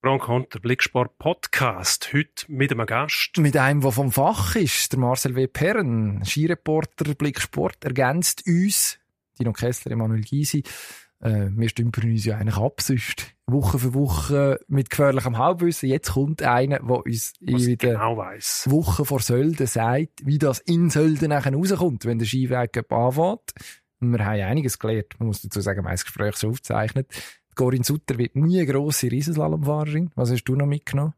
Bronconter Blicksport Podcast. Heute mit einem Gast. Mit einem, der vom Fach ist, der Marcel W. Perren, Skireporter Blicksport, ergänzt uns, Dino Kessler, Emanuel Gysi. Äh, wir stümpern uns ja eigentlich ab, sonst Woche für Woche mit gefährlichem Halbwissen. Jetzt kommt einer, der uns Was in der genau. Woche vor Sölden sagt, wie das in Sölden nachher rauskommt, wenn der Skiweg anfängt. Wir haben einiges gelernt. Man muss dazu sagen, das Gespräch schon aufgezeichnet. Corinne Sutter wird nie eine grosse Riesenslalomfahrerin. Was hast du noch mitgenommen?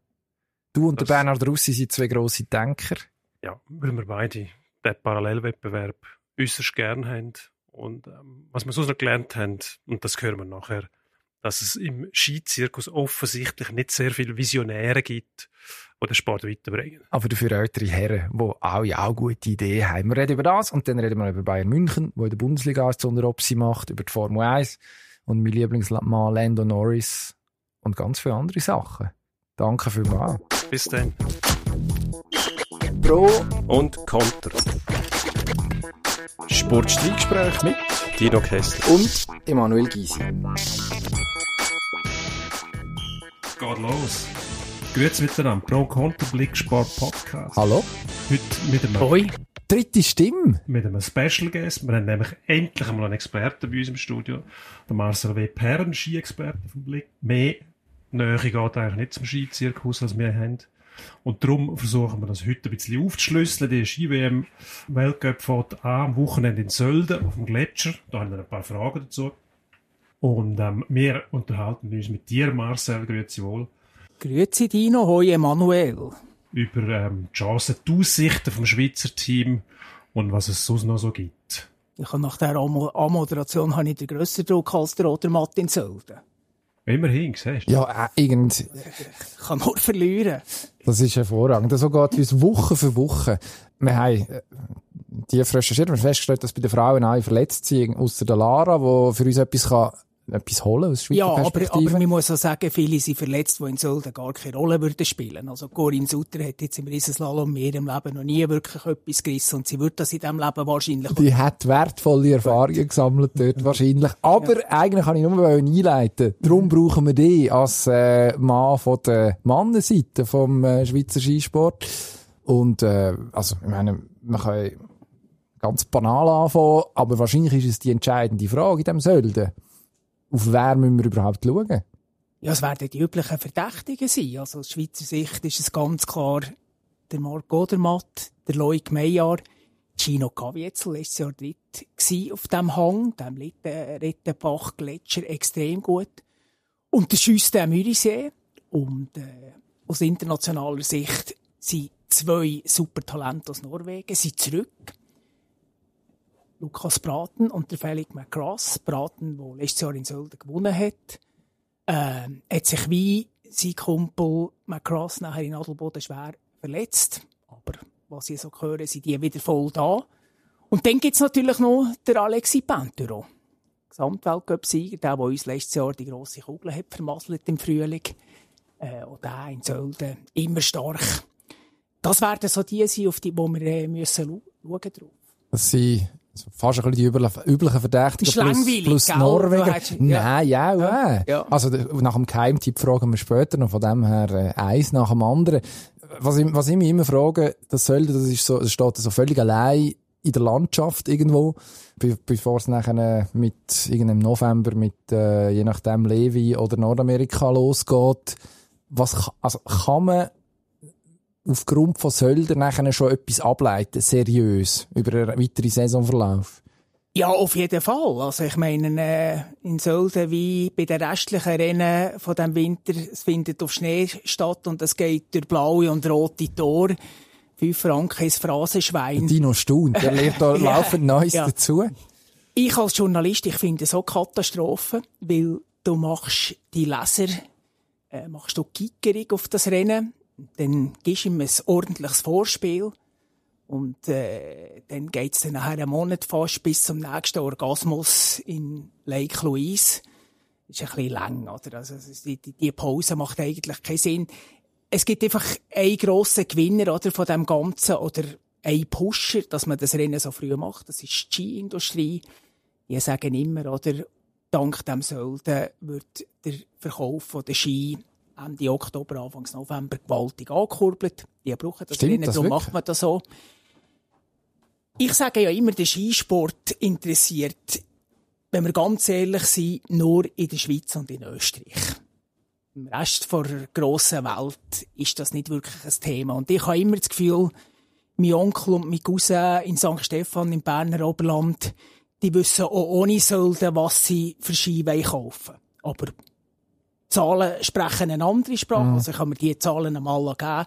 Du und Das- der Bernhard Russi sind zwei grosse Denker. Ja, weil wir beide den Parallelwettbewerb äußerst gern haben. Und ähm, was wir sonst noch gelernt haben, und das hören wir nachher, dass es im Skizirkus offensichtlich nicht sehr viele Visionäre gibt, die den Sport weiterbringen. Aber dafür ältere Herren, die alle auch gute Ideen haben. Wir reden über das und dann reden wir über Bayern München, wo in der Bundesliga ist, Opsi macht, über die Formel 1 und mein Lieblingsmann Lando Norris und ganz viele andere Sachen. Danke vielmals. Bis dann. Pro und Konter. Sportstreitgespräch mit Dino Kessler. und Emanuel Gysi. Geht los. Grüezi miteinander. Bronconter Blicksport Podcast. Hallo? Heute mit einem Hoi. Dritte Stimme. mit einem Special Guest. Wir haben nämlich endlich einmal einen Experten bei uns im Studio. Der Marcel W. Perren, Ski-Experte vom Blick. Mehr Nähe geht eigentlich nicht zum Skizirkus, als wir haben. Und darum versuchen wir das heute ein bisschen aufzuschlüsseln. Die Ski-WM Weltcup fährt an am Wochenende in Sölden auf dem Gletscher. Da haben wir ein paar Fragen dazu. Und ähm, wir unterhalten uns mit dir, Marcel, grüezi wohl, Grüezi Dino, hoi Emanuel. Über ähm, die Chancen, die Aussichten vom Schweizer Team und was es sonst noch so gibt. Ich habe nach dieser Amo- Anmoderation habe ich den grösseren Druck als der Roter Martin Sölden. Immerhin, siehst du. Ja, äh, irgend, Ich kann nur verlieren. das ist hervorragend. So geht es uns Woche für Woche. Wir haben äh, die recherchiert und festgestellt, dass bei den Frauen alle verletzt sind, außer der Lara, die für uns etwas kann, etwas holen aus Schweizer Ja, aber, Perspektive. aber man muss auch sagen, viele sind verletzt, die in Sölden gar keine Rolle würden spielen. Also Corinne Sutter hat jetzt im Riesenslalom mehr im Leben noch nie wirklich etwas gerissen und sie wird das in diesem Leben wahrscheinlich die hat wertvolle Erfahrungen gesammelt dort wahrscheinlich. Aber eigentlich kann ich nur einleiten. Darum brauchen wir die als äh, Mann von der Mannenseite vom äh, Schweizer Skisport. Und äh, also ich meine, man kann ganz banal anfangen, aber wahrscheinlich ist es die entscheidende Frage in diesem Sölden. Auf wer müssen wir überhaupt schauen? Ja, es werden die üblichen Verdächtigen sein. Also aus Schweizer Sicht ist es ganz klar der Marc Godermatt, der Loic Meyer, Gino Caviezel, letztes Jahr dritt auf dem Hang, dem Rettenbach-Gletscher, extrem gut. Und der Schuss der Mürisee. Und äh, aus internationaler Sicht sind zwei Supertalente aus Norwegen sind zurück. Lukas Braten und der Felix McGrath. Braten, der letztes Jahr in Sölden gewonnen hat ähm, hat sich wie sein Kumpel McCross nachher in Adelboden schwer verletzt. Aber was ich so höre, sind die wieder voll da. Und dann gibt's natürlich noch den Alexis Penturo. Gesamtweltcup-Sieger, der, der uns letztes Jahr die grosse Kugel hat vermasselt im Frühling. Äh, und der in Sölden immer stark. Das werden so die sein, auf die wo wir äh, müssen schauen drauf. Das sind fast ein bisschen die üblichen, Verdächtigen plus, plus gell? Norwegen. Hast- ja. Nein, ja, ja. Ja. Also nach dem Keimtipp fragen wir später noch, von dem her äh, eins nach dem anderen. Was ich, was ich mich immer frage, das sollte, das ist so, das steht so völlig allein in der Landschaft irgendwo, be bevor es nachher äh, mit irgendeinem November mit äh, je nachdem Levi oder Nordamerika losgeht. Was also kann man aufgrund von Sölden nachher schon etwas ableiten, seriös, über einen weiteren Saisonverlauf? Ja, auf jeden Fall. Also ich meine, äh, in Sölden wie bei den restlichen Rennen von dem Winter, es findet auf Schnee statt und es geht durch blaue und rote Tor. Fünf Franken ins Phrasenschwein. Dino staunt, der lernt da Ja, laufend Neues ja. dazu. Ich als Journalist, ich finde so Katastrophe, weil du machst die Leser, äh, machst du Kickerig auf das Rennen, dann gibst du ihm ein ordentliches Vorspiel und äh, dann geht's dann nachher einen Monat fast bis zum nächsten Orgasmus in Lake Louise. ist ein bisschen lang, oder? Also, es die, die, Pause macht eigentlich keinen Sinn. Es gibt einfach einen grossen Gewinner, oder, von dem Ganzen, oder einen Pusher, dass man das Rennen so früh macht. Das ist die Ski-Industrie. Die sagen immer, oder, dank dem Sölden wird der Verkauf der Ski Ende Oktober, Anfang November gewaltig angekurbelt. Die brauchen das Stimmt darum macht man das so. Ich sage ja immer, der Skisport interessiert, wenn wir ganz ehrlich sind, nur in der Schweiz und in Österreich. Im Rest der grossen Welt ist das nicht wirklich ein Thema. Und ich habe immer das Gefühl, mein Onkel und mein Cousin in St. Stephan im Berner Oberland, die wissen auch ohne Sölden, was sie für Ski kaufen Aber Zahlen sprechen eine andere Sprache. Also ich habe mir die Zahlen einmal geben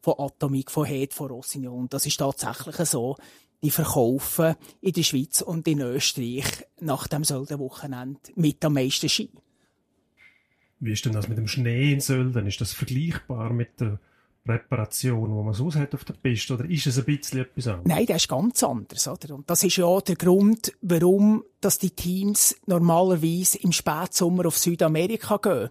von Atomic, von Head, von Rossignol. Das ist tatsächlich so. Die verkaufen in der Schweiz und in Österreich nach dem Söldenwochenende mit am meisten Ski. Wie ist denn das mit dem Schnee in Sölden? Ist das vergleichbar mit der Präparation, die man sonst hat auf der Piste? Oder ist es ein bisschen etwas anderes? Nein, das ist ganz anders, oder? Und das ist ja der Grund, warum, dass die Teams normalerweise im Spätsommer auf Südamerika gehen.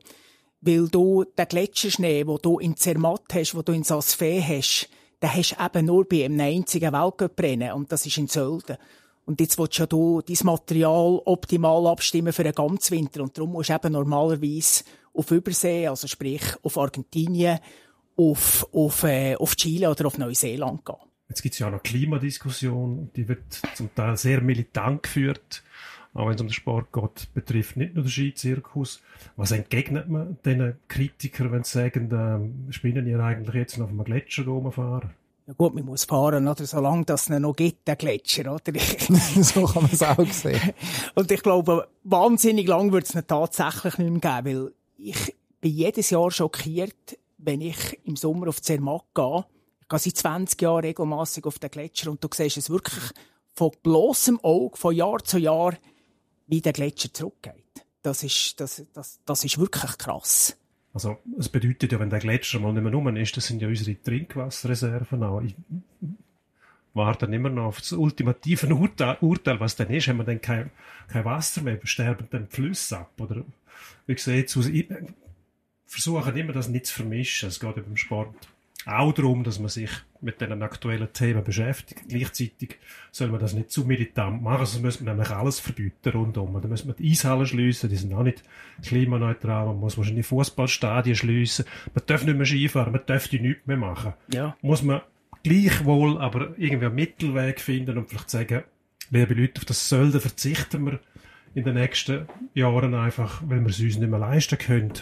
Weil du den Gletscherschnee, den du in Zermatt hast, den du in Sasfee hast, den hast du eben nur bei einem einzigen Weltcuprennen. Und das ist in Sölden. Und jetzt willst ja du dein Material optimal abstimmen für den ganzen Winter. Und darum musst du eben normalerweise auf Übersee, also sprich auf Argentinien, auf, auf, äh, auf Chile oder auf Neuseeland gehen. Jetzt gibt es ja auch noch Klimadiskussion, die wird zum Teil sehr militant geführt, auch wenn es um den Sport geht, betrifft nicht nur den Skizirkus. Was entgegnet man den Kritikern, wenn sie sagen, ähm, spinnen ihr eigentlich jetzt noch auf einem Gletscher rumfahren? Ja gut, man muss fahren, oder? Solange das noch gibt, der Gletscher, oder? so kann man es auch sehen. Und ich glaube, wahnsinnig lang wird es tatsächlich nicht mehr geben, weil ich bin jedes Jahr schockiert, wenn ich im Sommer auf Zermatt gehe. Ich gehe seit 20 Jahren regelmässig auf den Gletscher und du siehst es wirklich von bloßem Auge, von Jahr zu Jahr, wie der Gletscher zurückgeht. Das ist, das, das, das ist wirklich krass. Also, es bedeutet ja, wenn der Gletscher mal nicht mehr rum ist, das sind ja unsere Trinkwasserreserven auch. Ich warte dann immer noch auf das ultimative Urteil, Urteil, was dann ist. Haben wir dann kein, kein Wasser mehr, sterben dann Flüsse ab? Oder wie sieht's aus? Ich versuche immer, das nicht zu vermischen. Es geht ja beim Sport auch darum, dass man sich mit den aktuellen Themen beschäftigt. Gleichzeitig soll man das nicht zu militant machen, sonst müssen wir nämlich alles verbieten rundum. Dann müssen wir die Eishallen schliessen, die sind auch nicht klimaneutral. Man muss wahrscheinlich Fußballstadien schliessen. Man darf nicht mehr Skifahren, man dürfte nichts mehr machen. Ja. Muss man gleichwohl aber irgendwie einen Mittelweg finden und vielleicht sagen, liebe Leute, auf das Sölden verzichten wir in den nächsten Jahren einfach, weil wir es uns nicht mehr leisten können.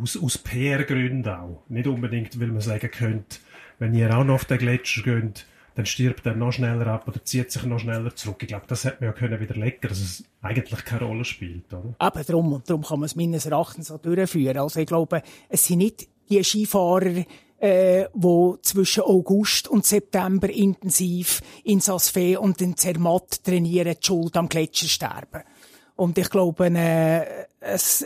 Aus, aus PR-Gründen auch. Nicht unbedingt, weil man sagen könnte, wenn ihr auch noch auf den Gletscher geht, dann stirbt er noch schneller ab oder zieht sich noch schneller zurück. Ich glaube, das hätte man ja können widerlegen, dass es eigentlich keine Rolle spielt, oder? Eben drum, und darum kann man es meines Erachtens auch durchführen. Also ich glaube, es sind nicht die Skifahrer, äh, wo zwischen August und September intensiv in Sasfee und in Zermatt trainieren, die Schuld am Gletscher sterben. Und ich glaube, äh, es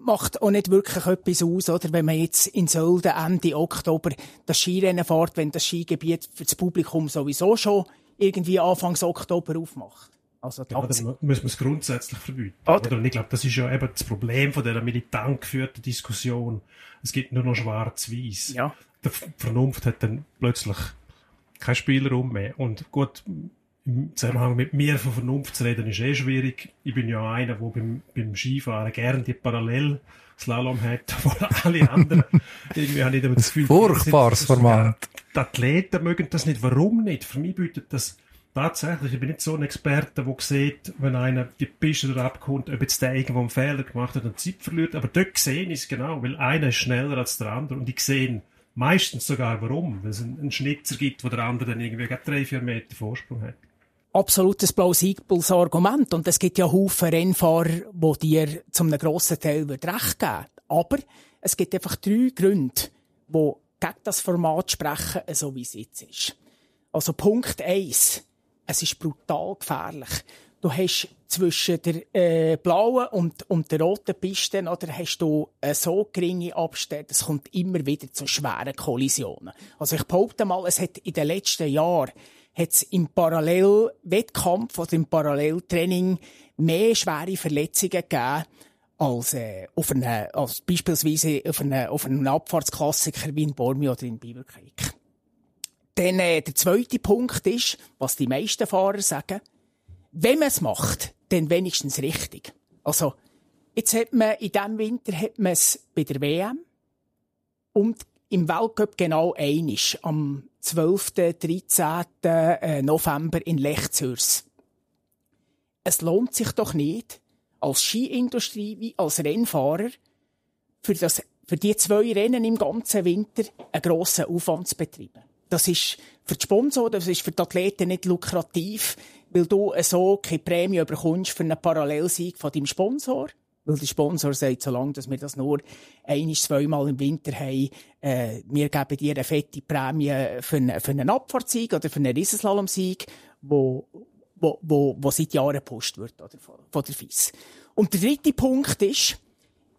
macht auch nicht wirklich etwas aus, oder? Wenn man jetzt in Sölden Ende Oktober das Skirennen fährt, wenn das Skigebiet für das Publikum sowieso schon irgendwie Anfangs Oktober aufmacht. Also Ja, dann müssen wir es grundsätzlich verbieten. Oder? Oder? Und ich glaube, das ist ja eben das Problem von dieser militant geführten Diskussion. Es gibt nur noch schwarz-weiß. ja. Die Vernunft hat dann plötzlich keinen Spielraum mehr. Und gut, im Zusammenhang mit mir von Vernunft zu reden, ist eh schwierig. Ich bin ja einer, der beim, beim Skifahren gerne die Parallelslalom hat, obwohl alle anderen irgendwie habe ich das Gefühl, Furchtbares Format. Die Athleten mögen das nicht. Warum nicht? Für mich bietet das tatsächlich, ich bin nicht so ein Experte, der sieht, wenn einer die Piste abkommt, ob jetzt der irgendwo einen Fehler gemacht hat und Zeit verliert. Aber dort sehe ich es genau, weil einer ist schneller als der andere und ich sehe meistens sogar warum, weil es einen, Schnitzer gibt, wo der andere dann irgendwie drei, vier Meter Vorsprung hat. Absolutes plausibles Argument. Und es gibt ja Haufen Rennfahrer, die dir zum einem grossen Teil recht geben Aber es gibt einfach drei Gründe, die gegen das Format sprechen, so wie es jetzt ist. Also Punkt eins: Es ist brutal gefährlich. Du hast zwischen der äh, blauen und, und der roten Piste oder, hast du äh, so geringe Abstände, es kommt immer wieder zu schweren Kollisionen. Also ich behaupte mal, es hat in den letzten Jahren hat's im Parallelwettkampf oder im Paralleltraining mehr schwere Verletzungen gegeben als, äh, auf eine, als beispielsweise auf eine, auf einen Abfahrtsklassiker wie in Bormio oder in Beavercreek. Dann äh, der zweite Punkt ist, was die meisten Fahrer sagen, wenn man es macht, dann wenigstens richtig. Also, jetzt hat man, in diesem Winter hat man es bei der WM, Und im Weltcup genau einisch, am 12. 13. äh, November in Lechzürs. Es lohnt sich doch nicht, als Skiindustrie wie als Rennfahrer, für, das, für die zwei Rennen im ganzen Winter einen grossen Aufwand zu betreiben. Das ist für die Sponsoren, das ist für die Athleten nicht lukrativ, weil du so keine Prämie bekommst für einen Parallelsieg von deinem Sponsor. Weil der Sponsor sagt, solange dass wir das nur ein, zweimal im Winter haben, äh, wir geben dir eine fette Prämie für einen, für einen Abfahrtssieg oder für einen Riesenslalom-Sieg, wo, wo, wo, wo seit Jahren gepusht wird, oder, von, der FIS. Und der dritte Punkt ist,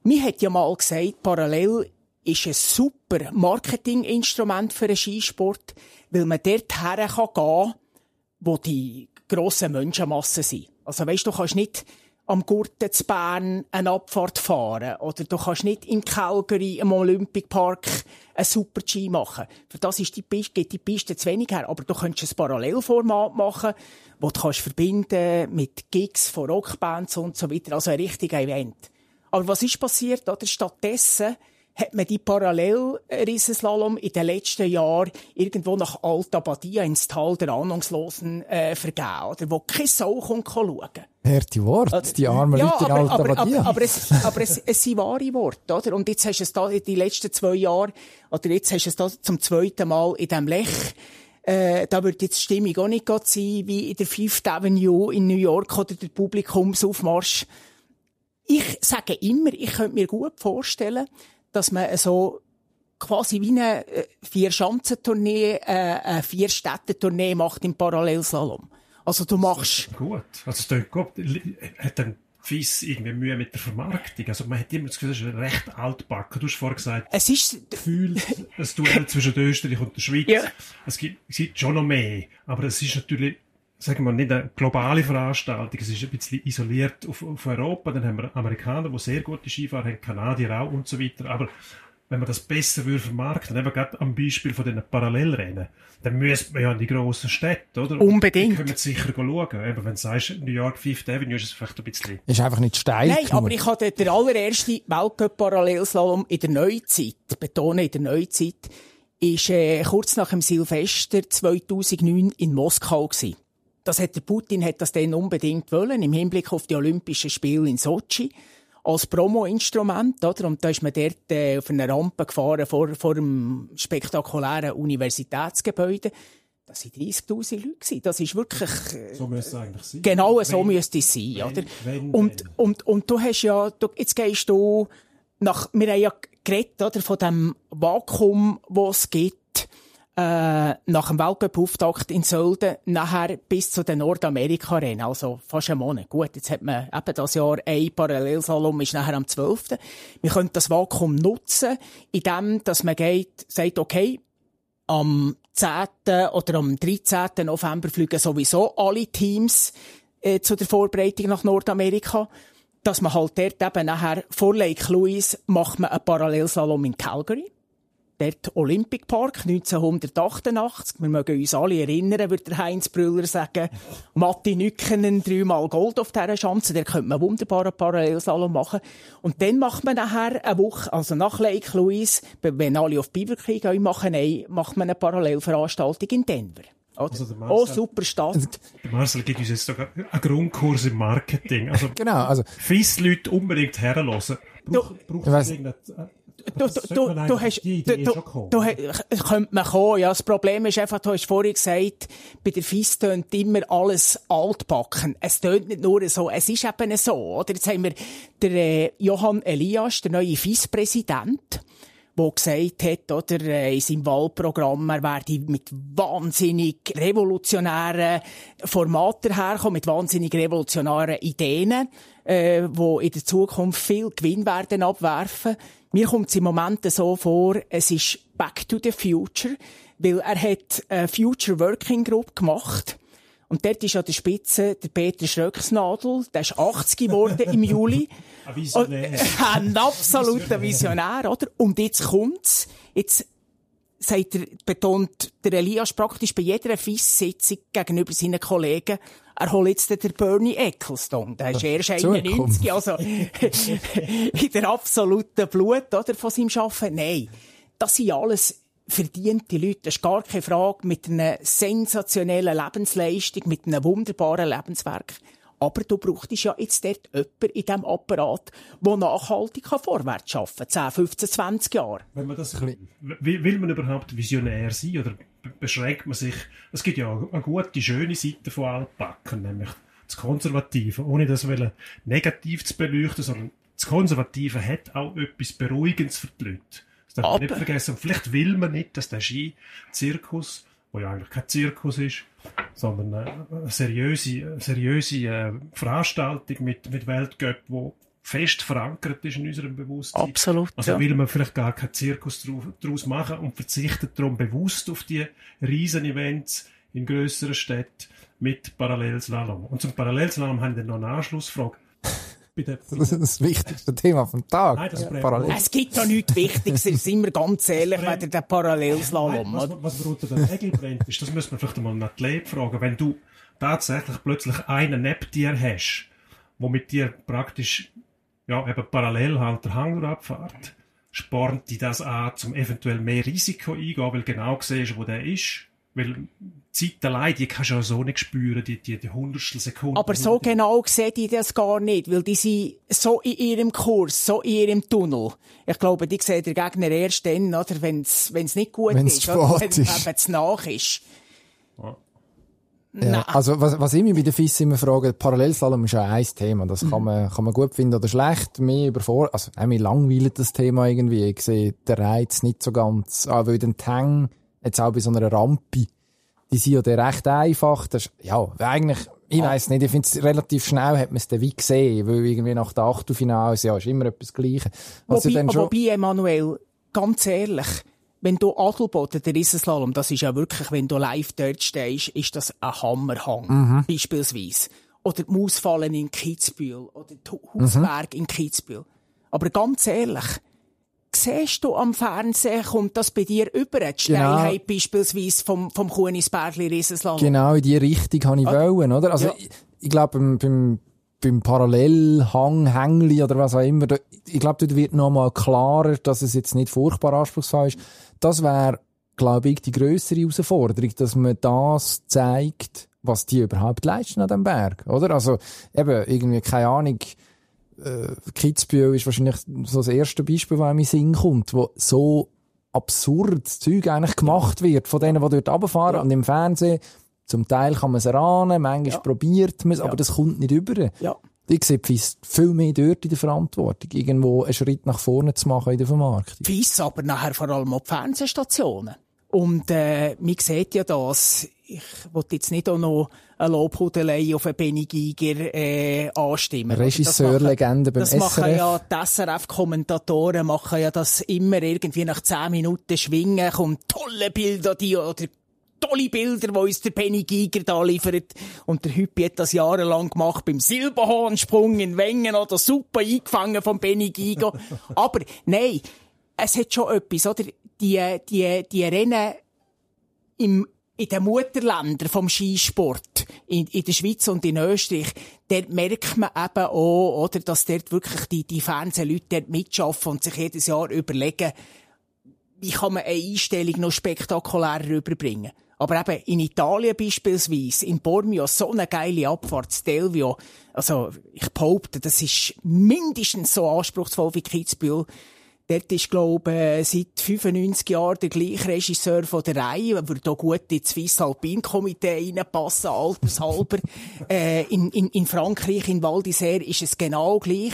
mir hat ja mal gesagt, parallel ist ein super Marketinginstrument für einen Skisport, weil man dort her kann wo die grossen Menschenmassen sind. Also weisst du, kannst nicht am Gurten zu Bern eine Abfahrt fahren. Oder du kannst nicht in Calgary im Olympic Park ein super Ski machen. Für das ist die Piste, geht die Piste zu wenig her. Aber du könntest ein Parallelformat machen, wo du kannst verbinden mit Gigs von Rockbands und so weiter. Also ein richtiger Event. Aber was ist passiert? Oder? Stattdessen hat man die Parallel-Riesenslalom in den letzten Jahren irgendwo nach Alta Badia ins Tal der Ahnungslosen äh, vergeben, oder? Wo keine Sau kommt schauen. Harte Worte, Also, die armen ja, Leute in aber, Alta aber, Badia. aber, aber, es, aber es, es sind wahre Worte, oder? Und jetzt hast du es da in den letzten zwei Jahren, oder jetzt hast du es da zum zweiten Mal in diesem Lech, äh, da wird jetzt die Stimmung auch nicht gerade sein, wie in der Fifth Avenue in New York oder der Publikumsaufmarsch. Ich sage immer, ich könnte mir gut vorstellen, dass man so quasi wie eine äh, Vier-Schanzentournee, äh, eine Vier-Städte-Tournee macht im Parallelslalom. Also du machst... Gut. Also, es gut. Hat dann FIS irgendwie Mühe mit der Vermarktung? Also, man hat immer das Gefühl, es ist recht altbacken. Du hast vorhin gesagt, Es ist... gefühlt ein Duell zwischen Österreich und der Schweiz. Ja. Es gibt, es gibt schon noch mehr. Aber es ist natürlich, sagen wir, nicht eine globale Veranstaltung. Es ist ein bisschen isoliert auf, auf Europa. Dann haben wir Amerikaner, die sehr gute Skifahrer haben, Kanadier auch und so weiter. Aber wenn man das besser würde vermarkten, eben gerade am Beispiel von den Parallelrennen, dann müsste man ja in die grossen Städte, oder? Unbedingt. Die können wir sicher schauen. Eben, wenn du sagst, New York Fifth Avenue ist es vielleicht ein bisschen Ist einfach nicht steil Nein, genug. aber ich hatte den allerersten Weltcup-Parallelslalom in der Neuzeit, betone in der Neuzeit, ist äh, kurz nach dem Silvester 2009 in Moskau gewesen. Das hat der Putin hat das dann unbedingt wollen, im Hinblick auf die Olympischen Spiele in Sochi. Als Promo-Instrument, oder? Und da ist man dort äh, auf einer Rampe gefahren vor, vor einem spektakulären Universitätsgebäude. Das waren 30.000 Leute. gewesen. Das ist wirklich, äh, So müsste es eigentlich sein. Genau so Wenn- müsste es sein, wenn- oder? wenn, und, und, und du hast ja, du, jetzt gehst du nach, wir haben ja geredet, oder, von dem Vakuum, das es gibt, äh, nach dem Weltcup-Auftakt in Sölden, nachher bis zu den Nordamerika-Rennen, also fast einen Monat. Gut, jetzt hat man eben das Jahr ein Parallelsalom, ist nachher am 12. Wir können das Vakuum nutzen, indem, dass man geht, sagt, okay, am 10. oder am 13. November fliegen sowieso alle Teams äh, zu der Vorbereitung nach Nordamerika. Dass man halt dort eben nachher vor Lake Louise macht man einen Parallelslalom in Calgary. Dort Olympic Park 1988. Wir mögen uns alle erinnern, würde der Heinz Brüller sagen. Matti Nückenen dreimal Gold auf dieser Schanze. Der könnte man wunderbar einen Parallelslalom machen. Und dann macht man nachher eine Woche, also nach Lake Louise, wenn alle auf Beaver Creek gehen, machen, nein, macht man eine Parallelveranstaltung in Denver. Also der Marcel- oh, super Stadt. Der Marcel gibt uns jetzt sogar einen Grundkurs im Marketing. Also, Genau, also, FIS-Leute unbedingt herhören. Braucht, braucht Ich weiss- es irgendeine- Du, du, du, hast, die du, Idee du, schon du, könnte man kommen, ja. Das Problem ist einfach, du hast vorhin gesagt, bei der FIS tönt immer alles altbacken. Es tönt nicht nur so, es ist eben so, oder? Jetzt haben wir den äh, Johann Elias, der neue FIS-Präsident, der gesagt hat, oder, äh, in seinem Wahlprogramm, er werde mit wahnsinnig revolutionären Formaten herkommen, mit wahnsinnig revolutionären Ideen, äh, wo in der Zukunft viel Gewinn werden abwerfen. Mir kommt es im Moment so vor, es ist Back to the Future, weil er hat eine Future Working Group gemacht. Und dort ist an der Spitze der Peter Schröcksnadel, der ist 80 geworden im Juli. Ein Visionär. Ein absoluter Visionär, oder? Und jetzt kommt's. Jetzt sagt er, betont der Elias praktisch bei jeder FIS-Sitzung gegenüber seinen Kollegen, er holt jetzt den Bernie Ecclestone. Der ist erst Zukunft. 91, also in der absoluten Blut, oder, von seinem Arbeiten. Nein. das sind alles verdiente Leute. Das ist gar keine Frage. Mit einer sensationellen Lebensleistung, mit einem wunderbaren Lebenswerk. Aber du brauchst ja jetzt dort jemanden in diesem Apparat, der nachhaltig vorwärts arbeiten kann. 10, 15, 20 Jahre. Wenn man das, will, will man überhaupt visionär sein oder beschränkt man sich, es gibt ja eine gute, schöne Seite von Altbacken, nämlich das Konservative, ohne das negativ zu beleuchten, sondern das Konservative hat auch etwas Beruhigendes für die Leute. Das darf man nicht vergessen. Und vielleicht will man nicht, dass der Ski-Zirkus, wo ja eigentlich kein Zirkus ist, sondern eine seriöse, seriöse äh, Veranstaltung mit, mit Weltcup, wo fest verankert ist in unserem Bewusstsein. Absolut. Also ja. will man vielleicht gar keinen Zirkus daraus machen und verzichtet darum bewusst auf die riesen Events in grösseren Städten mit Parallelslalom. Und zum Parallelslalom haben wir noch eine Anschlussfrage. Bitte. Das ist das wichtigste Thema vom Tag. Nein, das Parallel. Es gibt doch nichts Wichtiges, sind wir ganz ehrlich, weder der Parallelslalom. Nein, was, was mir unter den Nägeln brennt, ist, das müssen wir vielleicht einmal einen Athlet fragen, wenn du tatsächlich plötzlich einen neben dir hast, wo mit dir praktisch ja, eben parallel halt der Hang abfährt, spornt die das an, zum eventuell mehr Risiko eingehen, weil genau siehst, wo der ist. Weil Zeit allein, die kannst du ja so nicht spüren, die, die, die Hundertstel Sekunden. Aber so genau sehen die das gar nicht, weil die sind so in ihrem Kurs, so in ihrem Tunnel. Ich glaube, die sehen den Gegner erst dann, oder, wenn es nicht gut Wenn's ist, oder wenn ist. eben zu nach ist. Ja. Ja, also was, was ich mich bei den FIS immer frage, Parallelslalom ist ja ein Thema. Das kann man, kann man gut finden oder schlecht. Mir übervor, also auch mir langweilt das Thema irgendwie. Ich sehe den Reiz nicht so ganz. Ah, weil den Tang, jetzt auch bei so einer Rampe, die sind ja dann recht einfach. Das, ist- ja, eigentlich, ich weiss nicht, ich finde es relativ schnell hat man es dann wie gesehen, weil irgendwie nach der Achtelfinals, ja, ist immer etwas Gleiches. Ja Wobei, schon, wobei, Emanuel, ganz ehrlich, wenn du Adelboden, der Riesenslalom, das ist ja wirklich, wenn du live dort stehst, ist das ein Hammerhang, Mhm. beispielsweise. Oder die Mausfallen in Kitzbühel, oder die Mhm. Hausberg in Kitzbühel. Aber ganz ehrlich, siehst du am Fernsehen, kommt das bei dir über, die Genau. Steilheit beispielsweise vom, vom Kunisbergli Riesenslalom? Genau in die Richtung habe ich wollen, oder? Also, Ja. ich, ich glaube, beim, beim, beim Parallelhang, Hängli oder was auch immer, da, ich glaube, dort wird noch mal klarer, dass es jetzt nicht furchtbar anspruchsvoll ist. Das wäre, glaube ich, die grössere Herausforderung, dass man das zeigt, was die überhaupt leisten an dem Berg, oder? Also, eben, irgendwie, keine Ahnung, äh, Kitzbühel ist wahrscheinlich so das erste Beispiel, das in den Sinn kommt, wo so absurd das Zeug eigentlich gemacht wird von denen, die dort runterfahren und im Fernsehen. Zum Teil kann man es erahnen, manchmal Ja. probiert man es, aber das kommt nicht über. Ja. Ich sehe die FIS viel mehr dort in der Verantwortung, irgendwo einen Schritt nach vorne zu machen in der Vermarktung. Fies, aber nachher vor allem auch die Fernsehstationen. Und äh, man sieht ja das, ich wollte jetzt nicht auch noch eine Lobhudelei auf einen Benny Giger äh, anstimmen. Regisseurlegende beim Das machen SRF. ja die SRF-Kommentatoren machen ja das immer irgendwie nach 10 Minuten schwingen, kommt tolle Bilder, die, oder tolle Bilder, die uns der Benny Giger da liefert. Und der Hüppi hat das jahrelang gemacht beim Silberhornsprung in Wengen oder super eingefangen vom Benny Giger. Aber nein, es hat schon etwas, oder? Die, die, die Rennen im, in den Mutterländern vom Skisport, in, in der Schweiz und in Österreich, dort merkt man eben auch, oder, dass dort wirklich die, die Fernsehleute dort mitschaffen und sich jedes Jahr überlegen, wie kann man eine Einstellung noch spektakulärer rüberbringen. Aber eben in Italien beispielsweise, in Bormio, so eine geile Abfahrt, Stelvio, also ich behaupte, das ist mindestens so anspruchsvoll wie Kitzbühel. Dort ist, glaube ich, seit 95 Jahren der gleiche Regisseur von der Reihe, würde auch gut ins Swiss Alpine Komitee reinpassen, altershalber. äh, in, in, in Frankreich, in Val d'Isère, ist es genau gleich.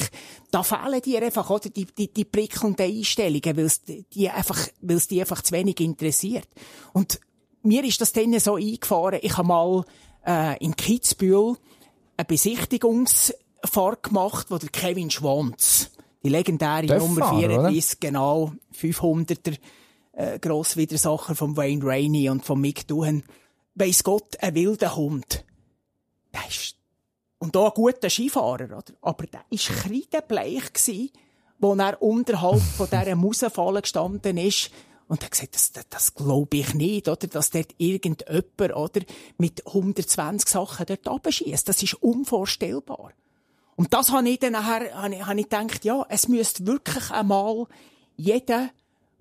Da fehlen dir einfach, oder, die, die, die prickelnden Einstellungen, weil es die einfach, weil es die einfach zu wenig interessiert. Und mir ist das dann so eingefahren, ich habe mal, äh, in Kitzbühel eine Besichtigungsfahrt gemacht, wo der Kevin Schwanz, die legendäre Darf Nummer fahren, 34, genau, 500er, äh, Grosswidersacher von Wayne Rainey und von Mick Duhan. Weiss Gott, ein wilder Hund. Der ist, und auch ein guter Skifahrer, oder? Aber der war kreidebleich gsi, wo er unterhalb von dieser Mausenfalle gestanden ist. Und er gesagt, das, das, das glaube ich nicht, oder? Dass dort irgendjemand, oder? Mit 120 Sachen dort abschießt. Das ist unvorstellbar. Und das habe ich dann nachher, habe ich, habe ich gedacht, ja, es müsste wirklich einmal jeder,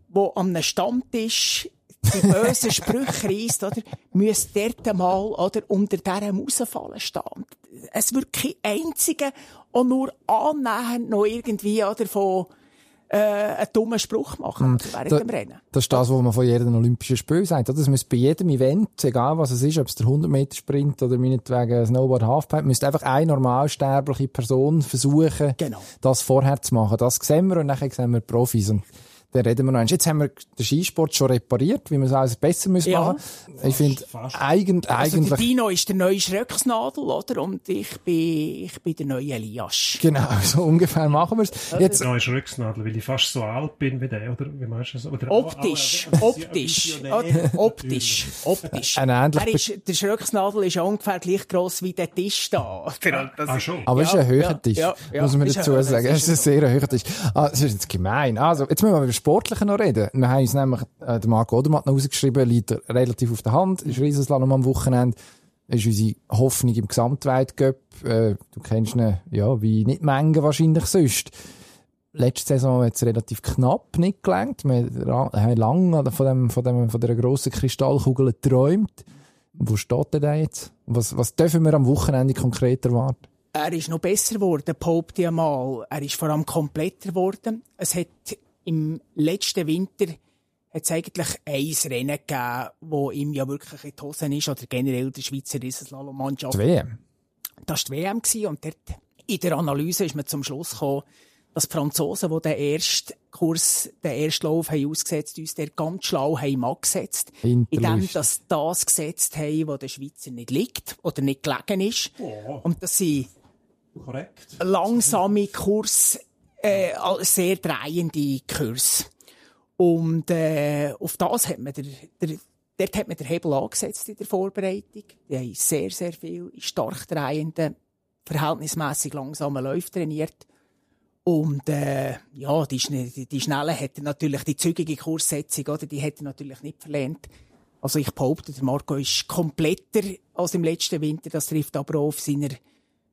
der an einem Stammtisch die bösen Sprüche reisst, oder, müsste dort mal, oder, unter dieser Mausfalle stehen. Es wird kein einziger, auch nur annähernd noch irgendwie, oder, von, äh, einen dummen Spruch machen während Da- dem Rennen. Das ist das, was man von jedem Olympischen Spiel sagt. Es müsste bei jedem Event, egal was es ist, ob es der 100-Meter-Sprint oder meinetwegen Snowboard Halfpipe, müsste einfach eine normalsterbliche Person versuchen, Genau. das vorher zu machen. Das sehen wir und dann sehen wir Profis. Und dann reden wir noch. einmal. Jetzt haben wir den Skisport schon repariert, wie wir es alles besser müssen Ja. machen. Ich finde, eigentlich, Also der eigentlich, Dino ist der neue Schröcksnadel, oder? Und ich bin, ich bin der neue Elias. genau, so ungefähr machen wir es. Jetzt, Da ist Rücksnadel, weil ich fast so alt bin wie der, oder? Wie meinst du das? Oder Optisch, auch- auch- auch- optisch, oder? optisch, optisch. Ein ähnlich ist, der Schröcksnadel ist ja ungefähr gleich gross wie der Tisch da. Das Ah, schon. Aber es ist ein Ja, höherer ja, Tisch, ja, ja. muss man dazu sagen. das Es ist ein sehr höherer Tisch. Ah, das ist jetzt gemein. Also, jetzt müssen wir über das Sportliche noch reden. Wir haben uns nämlich, äh, der Marco Odermatt noch rausgeschrieben, liegt er relativ auf der Hand, ist Riesenslalom am Wochenende, ist unsere Hoffnung im Gesamtweltcup. Äh, du kennst ihn, ja, wie nicht Mengen wahrscheinlich sonst. Letzte Saison hat es relativ knapp nicht gelangt. Wir haben lange von, dem, von, dem, von dieser grossen Kristallkugel geträumt. Wo steht der da jetzt? Was, was dürfen wir am Wochenende konkret erwarten? Er ist noch besser geworden, behaupte ich mal. Er ist vor allem kompletter geworden. Es hat im letzten Winter hat's eigentlich ein Rennen gegeben, wo ihm ja wirklich in die Hosen ist, oder generell der Schweizer Riesenslalom-Mannschaft. Die WM. Das war die WM gewesen und dort in der Analyse ist man zum Schluss gekommen, dass die Franzosen, die den ersten Kurs, den ersten Lauf haben ausgesetzt, uns der ganz schlau haben angesetzt, indem Hinterlist. dass das gesetzt haben, wo der Schweizer nicht liegt oder nicht gelegen ist. Und dass sie Korrekt. langsame Kurs, äh, sehr drehende Kurs. Und äh, auf das hat man der, der, dort hat man den Hebel angesetzt in der Vorbereitung. Die haben sehr, sehr viel in stark drehenden, verhältnismäßig langsamen Läufen trainiert. Und äh, ja, die, die, die Schnelle hätte natürlich die zügige Kurssetzung, oder? Die hätte natürlich nicht verlernt. Also ich behaupte, der Marco ist kompletter als im letzten Winter. Das trifft aber auch auf seiner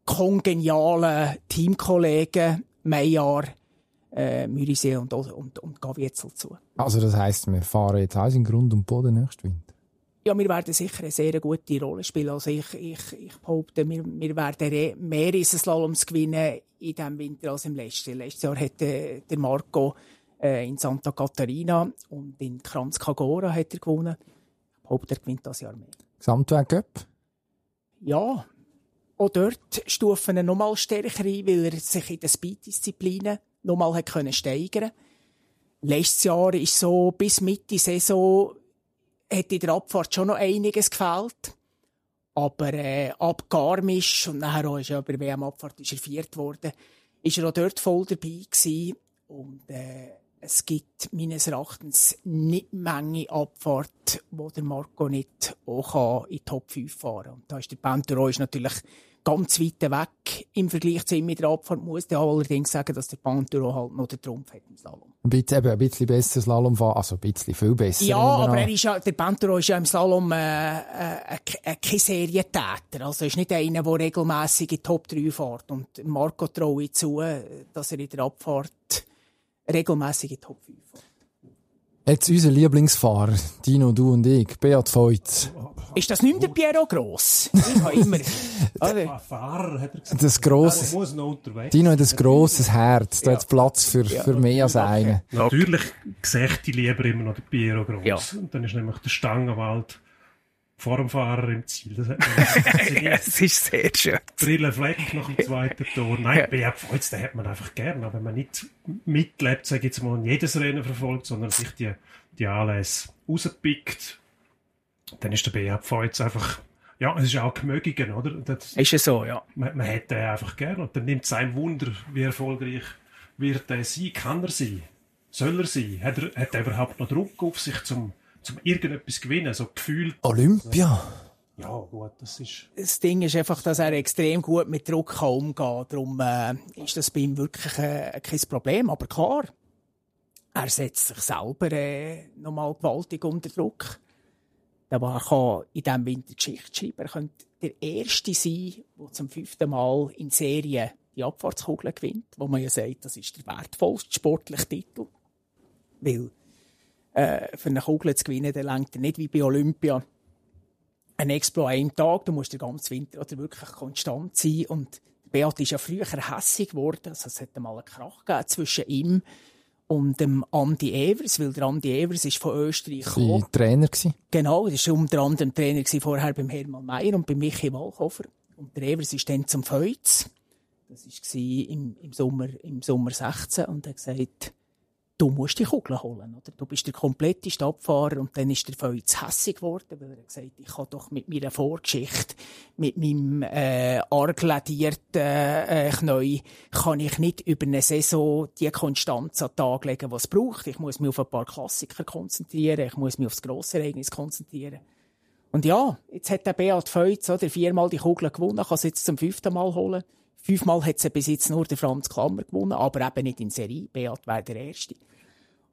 kongenialen Teamkollegen Meyer, äh, Mürisee und, und, und Gavietzel zu. Also das heisst, wir fahren jetzt alles in Grund und Boden nächsten Winter. Ja, wir werden sicher eine sehr gute Rolle spielen. Also ich, ich, ich behaupte, wir, wir werden mehr Riesenslaloms gewinnen in diesem Winter als im letzten. Letztes Jahr hatte der Marco äh, in Santa Catarina und in Kranz Kagora hat er gewonnen. Ich behaupte, er gewinnt das Jahr mehr. Gesamtweltcup. Ja, auch dort stufen er nochmal stärker ein, weil er sich in den Speed-Disziplinen nochmal hat können steigern Letztes Jahr ist so, bis Mitte Saison, hat in der Abfahrt schon noch einiges gefehlt. Aber äh, ab Garmisch, und nachher auch ist er der WM-Abfahrt ist er viert worden, ist er auch dort voll dabei gewesen. Und äh, es gibt meines Erachtens nicht Menge Abfahrt, wo der Marco nicht auch in die Top 5 fahren kann. Und da ist der Pantero ist natürlich ganz weit weg im Vergleich zu ihm mit der Abfahrt. Muss der allerdings sagen, dass der Pantero halt noch den Trumpf hat im Slalom. Ein bisschen, eben, ein bisschen besser Slalom fahren. Also ein bisschen, viel besser. Ja, aber er ist ja, der Pantero ist ja im Slalom äh, äh, kein Serientäter. Also er ist nicht einer, der regelmässig in die Top 3 fährt. Und Marco traue zu, äh, dass er in der Abfahrt regelmässig in die Top 5 fährt. Jetzt unser Lieblingsfahrer, Dino, du und ich, Beat Voigt. Ist das nicht der Piero Gross? Ich habe immer... Ah, Fahrer, hat er gesagt. Das Er grosse, muss noch unterwegs. Dino hat ein grosses Herz. Da hat Platz für, für mehr als einen. Natürlich sehe ich lieber immer noch den Piero Gross. Ja. Und dann ist nämlich der Stangenwald vor dem Fahrer im Ziel. Das es ist sehr schön. Brille Fleck nach dem zweiten Tor. Nein, ja. Voits, den hat man einfach gern. Aber wenn man nicht mitlebt, sage ich jetzt mal, jedes Rennen verfolgt, sondern sich die, die Anlässe rauspickt, dann ist der Beat Voits einfach, ja, es ist auch gemögigen, oder? Das, Ist es so, ja. man, man hätte den einfach gern. Und dann nimmt es ein Wunder, wie erfolgreich wird er sein, kann er sein, soll er sein, hat er, hat er überhaupt noch Druck auf sich, zum, zum irgendetwas gewinnen, so gefühlt, Olympia. ja gut, das ist, Das Ding ist einfach, dass er extrem gut mit Druck kann umgehen kann. Darum äh, ist das bei ihm wirklich äh, kein Problem. Aber klar, er setzt sich selber äh, nochmal gewaltig unter Druck. Der war- kann in diesem Winter Geschichte schreiben. Er könnte der Erste sein, der zum fünften Mal in Serie die Abfahrtskugel gewinnt, wo man ja sagt, das ist der wertvollste sportliche Titel. Weil äh, für eine Kugel zu gewinnen, dann längt er nicht wie bei Olympia ein Explo an einem Tag. Du musst den ganzen Winter oder wirklich konstant sein. Und Beat ist ja früher hässig geworden. Also es hat mal einen Krach gegeben zwischen ihm und dem Andi Evers, weil der Andi Evers ist von Österreich gekommen. Trainer gewesen. Genau, das war unter anderem Trainer gewesen, vorher beim Hermann Mayer und bei Michi Walkofer. Und der Evers ist dann zum Feuz. Das war im, im, Sommer, im Sommer 16 und er hat gesagt, du musst die Kugel holen, oder? Du bist der komplette Stadtfahrer und dann ist der Feuz hässig geworden, weil er gesagt, ich kann doch mit meiner Vorgeschichte, mit meinem, äh, arg ledierten, äh, Knäu, kann ich nicht über eine Saison die Konstanz an den Tag legen, was es braucht. Ich muss mich auf ein paar Klassiker konzentrieren, ich muss mich auf das grosse Ereignis konzentrieren. Und ja, jetzt hat der Beat Feuz oder viermal die Kugel gewonnen, kann sie jetzt zum fünften Mal holen. Fünfmal hat sie bis jetzt nur der Franz Klammer gewonnen, aber eben nicht in Serie. Beat wäre der Erste.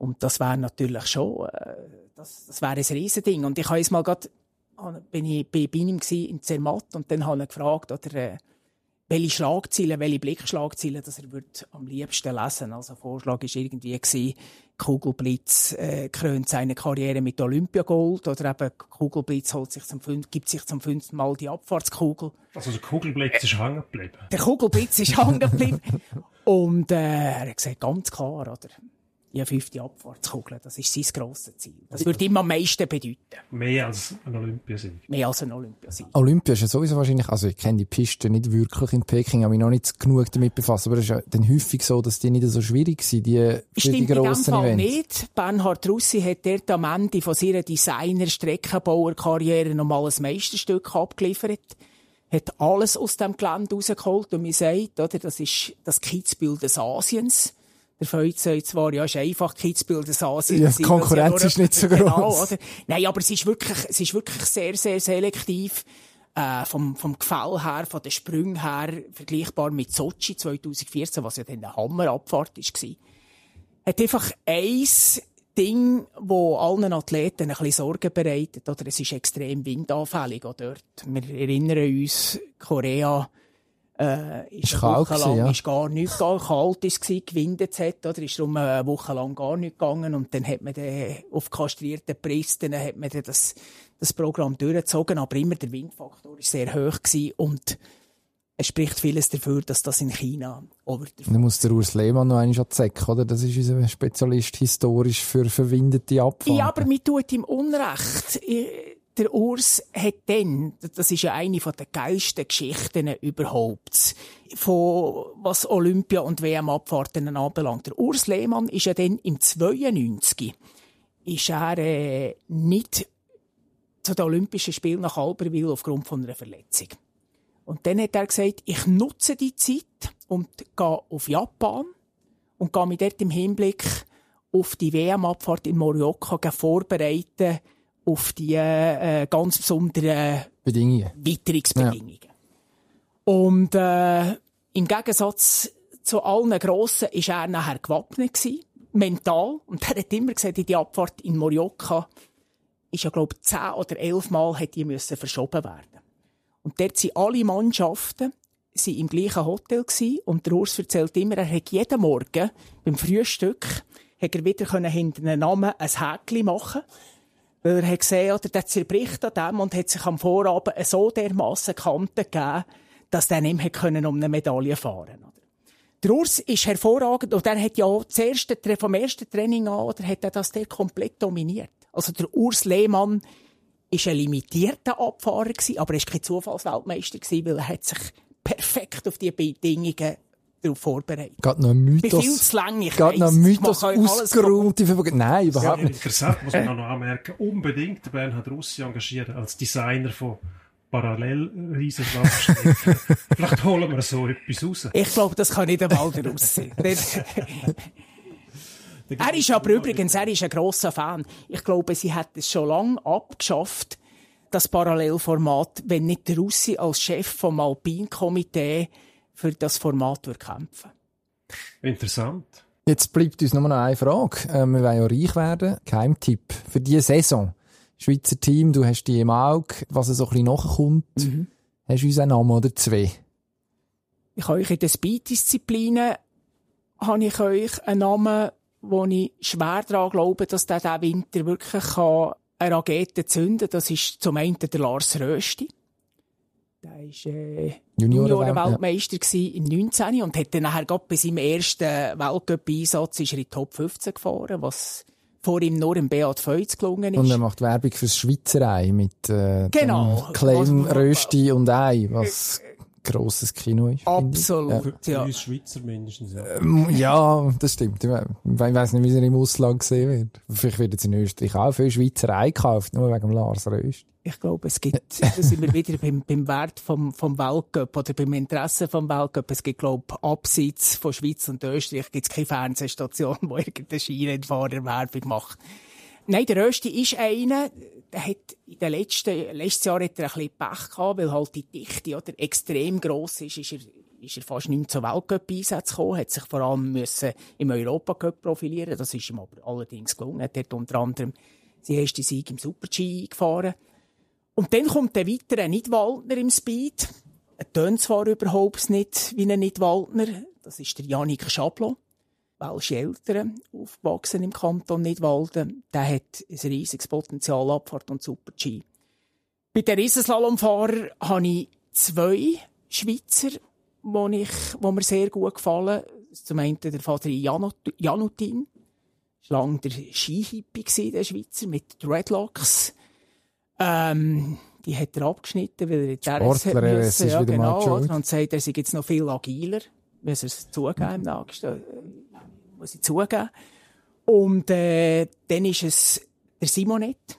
Und das wäre natürlich schon, äh, das, das wäre ein Riesending. Und ich habe jetzt mal grad, bin ich bei, ihm in Zermatt und dann habe ich gefragt, oder, äh, welche Schlagzeilen, welche Blickschlagzeilen, dass er wird am liebsten lesen. Also Vorschlag ist irgendwie gsi, Kugelblitz äh, krönt seine Karriere mit Olympiagold oder eben Kugelblitz holt sich zum fünf, gibt sich zum fünften Mal die Abfahrtskugel. Also der Kugelblitz ist hängen geblieben. Der Kugelblitz ist hängen geblieben. Und äh, er hat gesagt, ganz klar, oder? Die fünfte Abfahrtskugel, das ist sein grosses Ziel. Das würde ihm am meisten bedeuten. Mehr als ein Olympiasieg. Mehr als ein Olympiasieg. Olympia ist ja sowieso wahrscheinlich, also ich kenne die Piste nicht wirklich in Peking, habe mich noch nicht genug damit befasst, aber es ist ja dann häufig so, dass die nicht so schwierig sind, die, für die Stimmt in dem grossen Fall Events. nicht. Bernhard Russi hat dort am Ende von seiner Designer-Streckenbauer-Karriere nochmal ein Meisterstück abgeliefert. Hat alles aus dem Gelände rausgeholt und mir sagt, oder, das ist das Kitzbühel des Asiens. Der Feuz sagt zwar, ja, ist einfach Kitzbühel des Asiens. Ja, die Konkurrenz ist nicht so Genau, gross. oder? Nein, aber es ist wirklich, es ist wirklich sehr, sehr selektiv. Äh, vom, vom Gefäll her, von den Sprüngen her, vergleichbar mit Sochi 2014, was ja dann eine Hammerabfahrt war. Hat einfach eins Ding, wo allen Athleten ein bisschen Sorgen bereitet, oder es ist extrem windanfällig auch dort. Wir erinnern uns, Korea, äh, ist, Ist eine kalt Woche gewesen, lang ja. ist gar nicht gegangen, kalt ist gewesen, gewindet hat, oder? Ist darum eine Woche lang gar nicht gegangen und dann hat man dann auf kastrierten Bristen hat man dann das, das Programm durchgezogen, aber immer der Windfaktor ist sehr hoch gewesen und es spricht vieles dafür, dass das in China wird Dann muss der Urs Lehmann noch einmal Säcke, oder? Das ist unser Spezialist historisch für verwindete Abfahrten. Ja, aber mir tut ihm Unrecht. Ich- Der Urs hat dann, das ist ja eine von der geilsten Geschichten überhaupt, von was Olympia- und WM-Abfahrten anbelangt. Der Urs Lehmann ist ja dann im 92 ist er äh, nicht zu den Olympischen Spielen nach Albertville aufgrund von einer Verletzung. Und dann hat er gesagt, ich nutze die Zeit und gehe auf Japan und gehe mich dort im Hinblick auf die WM-Abfahrt in Morioka vorbereiten auf die äh, ganz besonderen Bedingungen. Witterungsbedingungen. Und äh, im Gegensatz zu allen Grossen ist er nachher gewappnet gewesen, mental. Und er hat immer gesagt, die Abfahrt in Morioka ist ja, glaube ich, zehn oder elf Mal hat die müssen verschoben werden. Und dort sind alle Mannschaften sind im gleichen Hotel gewesen. Und der Urs erzählt immer, er hat jeden Morgen beim Frühstück hat er wieder können hinter einem Namen ein Häkchen machen weil er hat gesehen, oder der zerbricht an dem und hat sich am Vorabend so dermassen Kanten gegeben, dass er nicht mehr um eine Medaille fahren oder? Der Urs ist hervorragend und er hat ja erste, vom ersten Training an, oder hat er das der komplett dominiert. Also der Urs Lehmann ist ein limitierter Abfahrer gewesen, aber er ist kein Zufallsweltmeister gewesen, weil er hat sich perfekt auf die Bedingungen darauf vorbereitet. Geht noch ein Ich bin viel Mythos. zu lang, ich Geht noch ein Mythos mache euch alles ausgeräumt. Nein, Ja, überhaupt nicht. interessant, muss man auch noch anmerken. Unbedingt der Bernhard Russi engagieren als Designer von Parallelriesenschlagsstrecken. Vielleicht holen wir so etwas raus. Ich glaube, das kann nicht einmal der aussehen. er ist aber übrigens, er ist ein grosser Fan. Ich glaube, sie hat es schon lange abgeschafft, das Parallelformat, wenn nicht der Russi als Chef vom Alpin-Komitee für das Format kämpfen. Interessant. Jetzt bleibt uns nur noch eine Frage. Äh, wir wollen ja reich werden. Geheimtipp für diese Saison. Schweizer Team, du hast die im Auge, was so ein bisschen nachkommt. Hast du uns einen Namen oder zwei? Ich habe euch in den Speed-Disziplinen habe ich euch einen Namen wo ich schwer daran glaube, dass der diesen Winter wirklich kann eine Rakete zünden kann. Das ist zum einen der Lars Rösti. Der war äh, Juniorenweltmeister ja. im 19. und hat dann nachher gerade bei seinem ersten Weltcup-Einsatz ist er in die Top 15 gefahren, was vor ihm nur im Beat Feuz gelungen ist. Und er macht Werbung fürs Schweizer Ei mit äh, genau. Claim Rösti und Ei, was grosses Kino ist. Absolut, ja. Für uns Schweizer mindestens, ja. Ähm, ja, das stimmt. Ich weiss nicht, wie sie im Ausland gesehen wird. Vielleicht wird es in Österreich auch viel Schweizer eingekauft, nur wegen Lars Röst. Ich glaube, es gibt, da sind wir wieder beim, beim Wert vom, vom Weltcup oder beim Interesse vom Weltcup. Es gibt, glaube ich, abseits von Schweiz und Österreich gibt es keine Fernsehstation, wo irgendein Skirennfahrer Werbung macht. Nein, der Rösti ist einer, der hat in den letzten, letztes Jahr hat er ein bisschen Pech gehabt, weil halt die Dichte, oder, extrem gross ist, ist er, ist er fast nicht mehr zu Weltcup-Einsätzen gekommen, hat sich vor allem müssen im Europacup profilieren, das ist ihm aber allerdings gelungen, er unter anderem seinen ersten Sieg im Super-G gefahren. Und dann kommt der weitere Nidwaldner im Speed. Er tönt zwar überhaupt nicht wie ein Nidwaldner, das ist der Janik Schablo welsche Eltern, aufgewachsen im Kanton Nidwalden, der hat ein riesiges Potenzial Abfahrt und Super-G. Bei den Riesenslalomfahrern habe ich zwei Schweizer, die, ich, die mir sehr gut gefallen. Zum einen der Vater Janutin. Das war lange der Skihippie, der Schweizer, mit Dreadlocks. Ähm, die hat er abgeschnitten, weil er Sportler, der müssen, ja, genau, und sagt, er sei jetzt noch viel agiler. Müssen es zugeben im muss ich zugeben. Und äh, dann ist es der Simonet.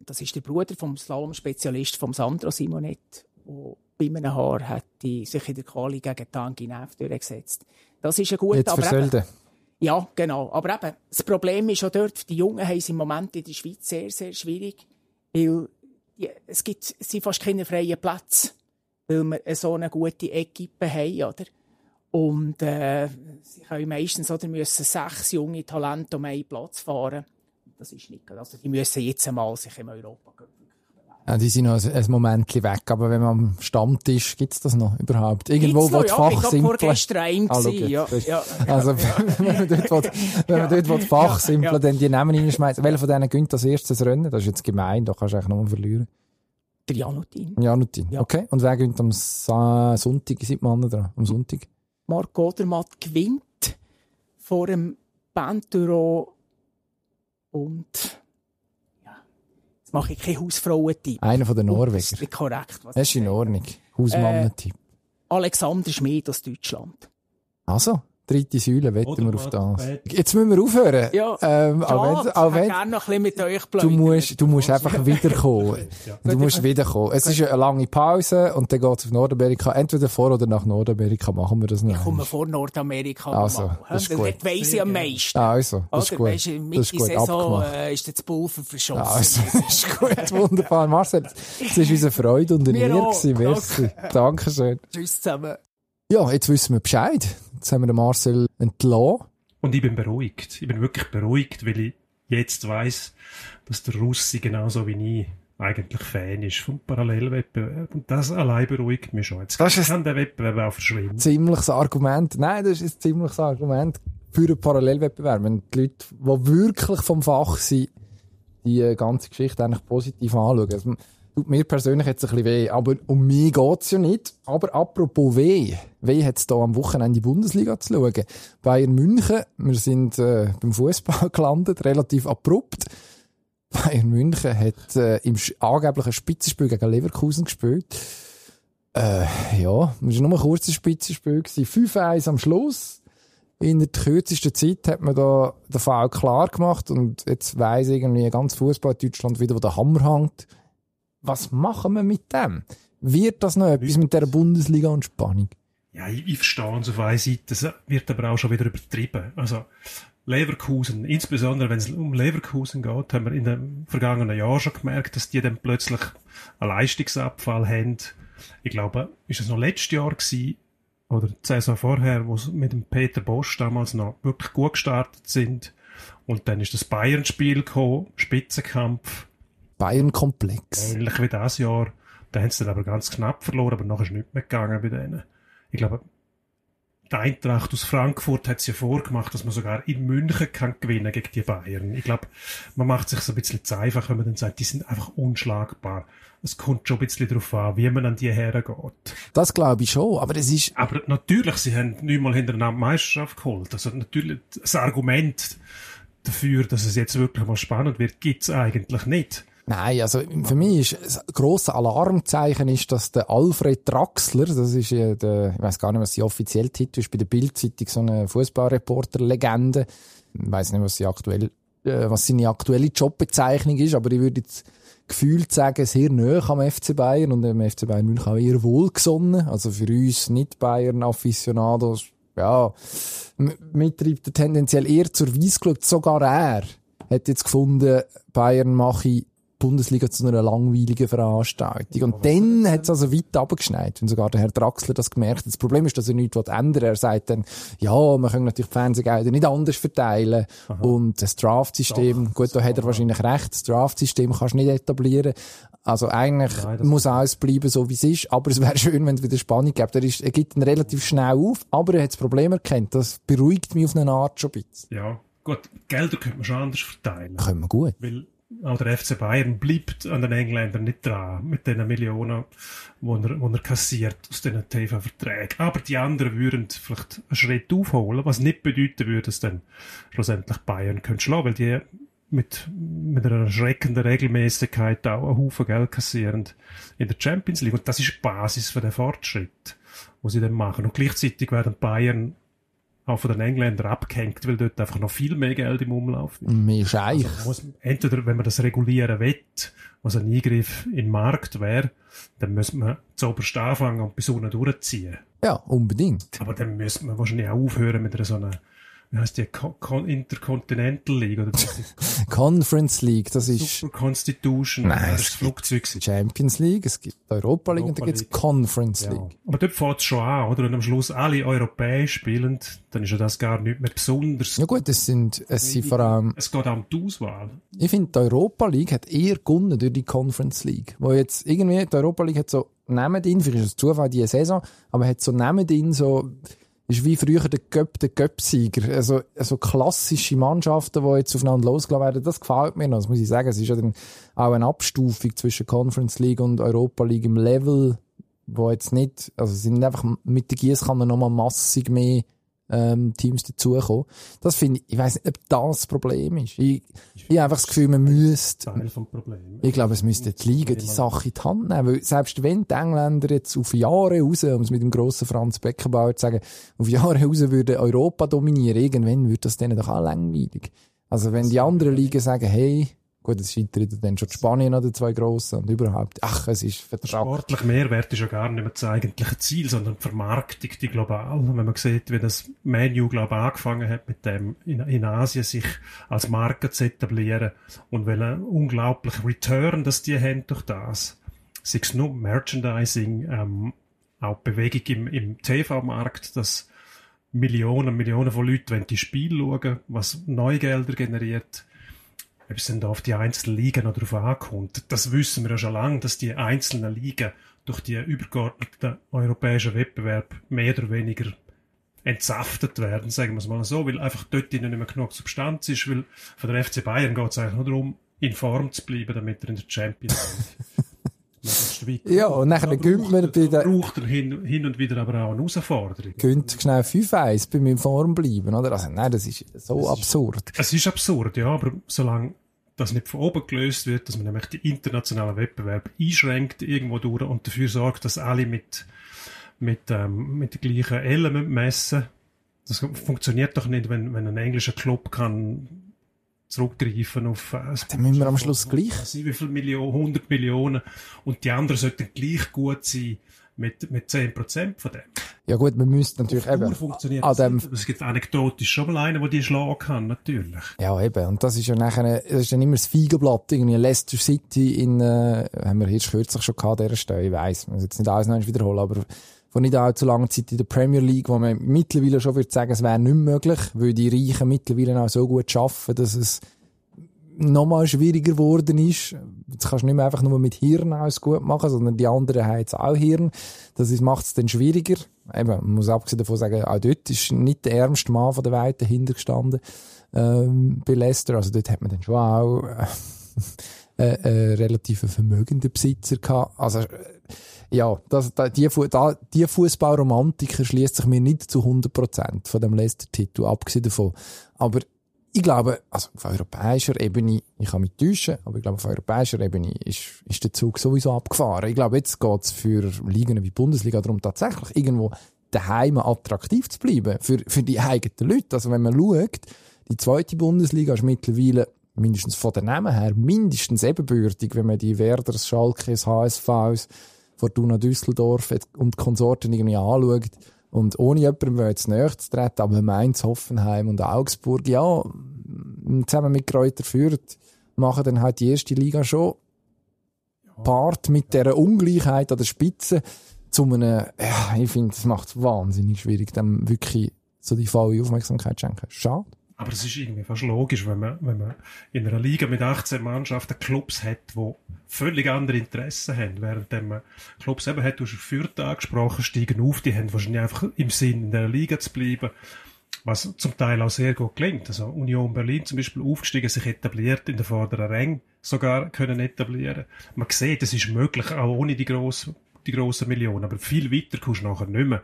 Das ist der Bruder vom Slalom-Spezialist vom Sandro Simonet, der bei einem Haar hat sich in der Quali gegen Tanguy Neff durchgesetzt. Das ist ein guter, Jetzt aber eben, Ja, genau. Aber eben, das Problem ist auch dort, die Jungen haben es im Moment in der Schweiz sehr, sehr schwierig, weil ja, es gibt es sind fast keine freien Plätze, weil wir so eine gute Equipe haben, oder? Und äh, sie können meistens oder müssen sechs junge Talente um einen Platz fahren. Das ist nicht Also die müssen jetzt einmal sich im Europa ja, die sind noch ein, ein Moment weg, aber wenn man am Stammtisch, gibt's das noch überhaupt? Irgendwo, wo die ja, Fachsimpeln... Ah, ja, ja. Also, wenn man dort, will, wenn man dort will Fachsimpeln, ja, dann die Namen reinschmeißen. Welcher von denen gönnt das erste Rennen? Das ist jetzt gemein, da kannst du eigentlich nur verlieren. Der Janutin. Janutin, ja. okay. Und wer gönnt am Sonntag, sieht man dran? Am Sonntag? Marc Odermatt gewinnt vor dem Bandüro und ja, jetzt mache ich keinen Hausfrauentipp. Einer von den Norwegern. Das ist nicht korrekt. Was das ist in Ordnung. Hausmannentipp. Äh, Alexander Schmid aus Deutschland. Also? Dritte Säule, wetten wir auf das. Jetzt müssen wir aufhören. Ja, ähm, auch wenn, auch wenn, gerne noch ein bisschen mit euch Du musst, du musst einfach wiederkommen. Du musst wiederkommen. Es ist eine lange Pause und dann geht's auf Nordamerika. Entweder vor oder nach Nordamerika machen wir das noch. Ich komme vor Nordamerika. Also, das ist gut. Das weiss ich am meisten. Also, das ist gut. Weißt, mit das ist gut Saison äh, ist das Pulver verschossen. Also, das ist gut. Wunderbar. Marcel, es war unsere Freude und Ehre. Merci. Dankeschön. Tschüss zusammen. Ja, jetzt wissen wir Bescheid. Jetzt haben wir Marcel entlassen. Und ich bin beruhigt. Ich bin wirklich beruhigt, weil ich jetzt weiss, dass der Russi genauso wie ich eigentlich Fan ist vom Parallelwettbewerb. Und das allein beruhigt mich schon. Jetzt das kann der Wettbewerb auch verschwinden. Ziemliches Argument. Nein, das ist ein ziemliches Argument für einen Parallelwettbewerb. Wenn die Leute, die wirklich vom Fach sind, die ganze Geschichte eigentlich positiv anschauen. Also, tut mir persönlich jetzt ein bisschen weh. Aber um mich geht's ja nicht. Aber apropos weh. Weh hat's da am Wochenende die Bundesliga zu schauen. Bayern München, wir sind äh, beim Fußball gelandet, relativ abrupt. Bayern München hat äh, im angeblichen Spitzenspiel gegen Leverkusen gespielt. Äh, ja, es war nur ein kurzes Spitzenspiel. 5-1 am Schluss. In der kürzesten Zeit hat man da den Fall klar gemacht und jetzt weiss irgendwie ganz Fußball Deutschland wieder, wo der Hammer hängt was machen wir mit dem? Wird das noch etwas mit der Bundesliga und Spannung? Ja, ich, ich verstehe es auf einer Seite. Das wird aber auch schon wieder übertrieben. Also, Leverkusen, insbesondere wenn es um Leverkusen geht, haben wir in den vergangenen Jahren schon gemerkt, dass die dann plötzlich einen Leistungsabfall haben. Ich glaube, ist es noch letztes Jahr gewesen, oder die Saison vorher, wo sie mit dem Peter Bosch damals noch wirklich gut gestartet sind. Und dann ist das Bayern-Spiel gekommen, Spitzenkampf. Bayern-Komplex. Ähnlich wie das Jahr. Da haben sie dann aber ganz knapp verloren, aber nachher ist nichts mehr gegangen bei denen. Ich glaube, die Eintracht aus Frankfurt hat es ja vorgemacht, dass man sogar in München kann gewinnen gegen die Bayern. Ich glaube, man macht sich so ein bisschen zu einfach, wenn man dann sagt, die sind einfach unschlagbar. Es kommt schon ein bisschen darauf an, wie man an die hergeht. Das glaube ich schon, aber es ist... Aber natürlich, sie haben nicht mal hintereinander Meisterschaft geholt. Also natürlich, das Argument dafür, dass es jetzt wirklich mal spannend wird, gibt's eigentlich nicht. Nein, also für mich ist ein grosses Alarmzeichen ist, dass der Alfred Draxler, das ist ja der, ich weiß gar nicht, was die offizielle Titel ist, bei der Bildzeitung so eine Fußballreporter-Legende. Ich weiß nicht, was, sie aktuell, äh, was seine aktuelle Jobbezeichnung ist, aber ich würde jetzt gefühlt sagen, sehr nah am FC Bayern und dem FC Bayern München auch eher wohlgesonnen. Also für uns nicht Bayern-Afficionados, ja, mittreibt er tendenziell eher zur Weiss geschaut. Sogar er hat jetzt gefunden, Bayern mache Bundesliga zu einer langweiligen Veranstaltung. Und dann hat es also weit abgeschneit, wenn sogar der Herr Draxler das gemerkt hat. Das Problem ist, dass er nichts ändern will. Er sagt dann, ja, wir können natürlich die Fernsehgelder nicht anders verteilen. Aha. Und das Draft-System, gut, da hat er wahrscheinlich recht, das Draft-System kannst du nicht etablieren. Also eigentlich Nein, muss alles bleiben, so wie es ist. Aber es wäre schön, wenn es wieder Spannung gibt. Er, ist, er gibt ihn relativ schnell auf, aber er hat das Problem erkannt. Das beruhigt mich auf eine Art schon ein bisschen. Ja, gut, Gelder könnte man schon anders verteilen. Können wir gut. Weil auch der FC Bayern bleibt an den Engländern nicht dran, mit den Millionen, die er, er kassiert aus diesen TV-Verträgen. Aber die anderen würden vielleicht einen Schritt aufholen, was nicht bedeuten würde, dass dann schlussendlich Bayern können schlagen, weil die mit, mit einer erschreckenden Regelmäßigkeit auch einen Haufen Geld kassieren in der Champions League. Und das ist die Basis für den Fortschritt, was sie dann machen. Und gleichzeitig werden Bayern auch von den Engländern abgehängt, weil dort einfach noch viel mehr Geld im Umlauf ist. Mehr Scheich. Also entweder, wenn man das regulieren will, was ein Eingriff in den Markt wäre, dann müsste man zuoberst anfangen und bis unten durchziehen. Ja, unbedingt. Aber dann müsste man wahrscheinlich auch aufhören mit einer so einer wie heißt die Con Intercontinental League oder Conference League, das ist Super Constitution, Nein, das Flugzeug. Champions League, es gibt Europa League Europa und dann gibt es Conference ja. League. Aber dort fängt es schon an, oder? Und am Schluss alle europäisch spielen, dann ist ja das gar nicht mehr besonders. Ja gut, es sind, es sind vor allem... Es geht auch um die Auswahl. Ich finde, die Europa League hat eher gewonnen durch die Conference League. Wo jetzt irgendwie, die Europa League hat so neben ihn, vielleicht ist es Zufall diese Saison, aber hat so neben ihn so ist wie früher der Göpp, der Göpp-Sieger. Also, also klassische Mannschaften, die jetzt aufeinander losgelassen werden, das gefällt mir noch. Das muss ich sagen. Es ist ja dann auch eine Abstufung zwischen Conference League und Europa League im Level, wo jetzt nicht, also sind einfach mit der Gießkanne nochmal massig mehr ähm, Teams dazukommen. Das finde ich, ich weiß nicht, ob das das Problem ist. Ich, ich, ich habe einfach das Gefühl, man müsste, ich glaube, es müsste die Liga die Sache in die Hand nehmen, weil selbst wenn die Engländer jetzt auf Jahre raus, um es mit dem grossen Franz Beckenbauer zu sagen, auf Jahre raus würden Europa dominieren, irgendwann würde das denen doch auch langweilig. Also wenn die anderen Ligen sagen, hey, Gut, es scheitert dann schon Spanien oder zwei grossen und überhaupt. Ach, es ist vertragt. Sportlich Mehrwert ist ja gar nicht mehr das eigentliche Ziel, sondern die Vermarktung, die global. Wenn man sieht, wie das Menu, glaube angefangen hat, mit dem in, in Asien sich als Marke zu etablieren und welchen unglaublichen Return, dass die haben durch das. Sei es nur Merchandising, ähm, auch Bewegung im, im TV-Markt, dass Millionen, Millionen von Leuten die Spiele schauen, was Neugelder generiert ob es denn da auf die einzelnen Ligen noch drauf ankommt. Das wissen wir ja schon lange, dass die einzelnen Ligen durch die übergeordneten europäischen Wettbewerb mehr oder weniger entsaftet werden, sagen wir es mal so, weil einfach dort nicht mehr genug Substanz ist, weil von der FC Bayern geht es eigentlich nur darum, in Form zu bleiben, damit er in der Champions League Ja, und nachher gönnt man bei der... braucht er hin, hin, und wieder aber auch eine Herausforderung. Gönnt schnell 5-1 bei mir in Form bleiben, oder? Also, nein, das ist so das absurd. Ist, es ist absurd, ja, aber solange das nicht von oben gelöst wird, dass man nämlich die internationalen Wettbewerb einschränkt irgendwo durch und dafür sorgt, dass alle mit, mit, ähm, mit den gleichen Elementen messen. Das funktioniert doch nicht, wenn, wenn ein englischer Club kann zurückgreifen auf äh, Dann müssen wir am Schluss gleich. Wie viele Millionen, 100 Millionen und die anderen sollten gleich gut sein mit, mit 10% von dem. Ja gut, man müsste natürlich eben... funktioniert an dem, Es gibt anekdotisch schon mal einen, der die schlagen kann, natürlich. Ja eben, und das ist ja nachher, das ist dann immer das Feigenblatt, irgendwie Leicester City in, äh, haben wir jetzt kürzlich schon gehabt, dieser Stelle, ich weiss, man muss jetzt nicht alles noch wiederholen, aber vor nicht allzu langer Zeit in der Premier League, wo man mittlerweile schon würde sagen, es wäre nicht möglich, weil die Reichen mittlerweile auch so gut schaffen, dass es nochmal schwieriger geworden ist. Jetzt kannst du nicht mehr einfach nur mit Hirn alles gut machen, sondern die anderen haben jetzt auch Hirn. Das macht es dann schwieriger. Eben, man muss abgesehen davon sagen, auch dort ist nicht der ärmste Mann von der Weite dahinter gestanden, ähm, bei Leicester. Also dort hat man dann schon auch, äh, äh, relativ vermögenden Besitzer gehabt. Also, äh, ja, das, da, die, da, die Fußballromantik erschließt sich mir nicht zu 100% von dem Leicester-Titel, abgesehen davon. Aber ich glaube, also auf europäischer Ebene, ich kann mich täuschen, aber ich glaube, auf europäischer Ebene ist, ist der Zug sowieso abgefahren. Ich glaube, jetzt geht's für Ligen wie die Bundesliga darum, tatsächlich irgendwo daheim attraktiv zu bleiben für, für die eigenen Leute. Also wenn man schaut, die zweite Bundesliga ist mittlerweile mindestens von den Namen her mindestens ebenbürtig, wenn man die Werders, Schalkes, HSVs, Fortuna Düsseldorf und Konsorten irgendwie anschaut. Und ohne jemandem jetzt näher zu treten, aber Mainz, Hoffenheim und Augsburg, ja, zusammen mit Kräuter Fürth, machen dann halt die erste Liga schon Part mit dieser Ungleichheit an der Spitze zu einem, ja, ich finde, das macht es wahnsinnig schwierig, dem wirklich so die volle Aufmerksamkeit zu schenken. Schade. Aber es ist irgendwie fast logisch, wenn man, wenn man in einer Liga mit 18 Mannschaften Clubs hat, die völlig andere Interessen haben, während man Clubs eben hat, du hast Fürth angesprochen, steigen auf, die haben wahrscheinlich einfach im Sinn, in der Liga zu bleiben, was zum Teil auch sehr gut gelingt. Also Union Berlin zum Beispiel aufgestiegen, sich etabliert, in der vorderen Ränge sogar können etablieren. Man sieht, es ist möglich, auch ohne die grossen, die grossen Millionen, aber viel weiter kommst du nachher nicht mehr.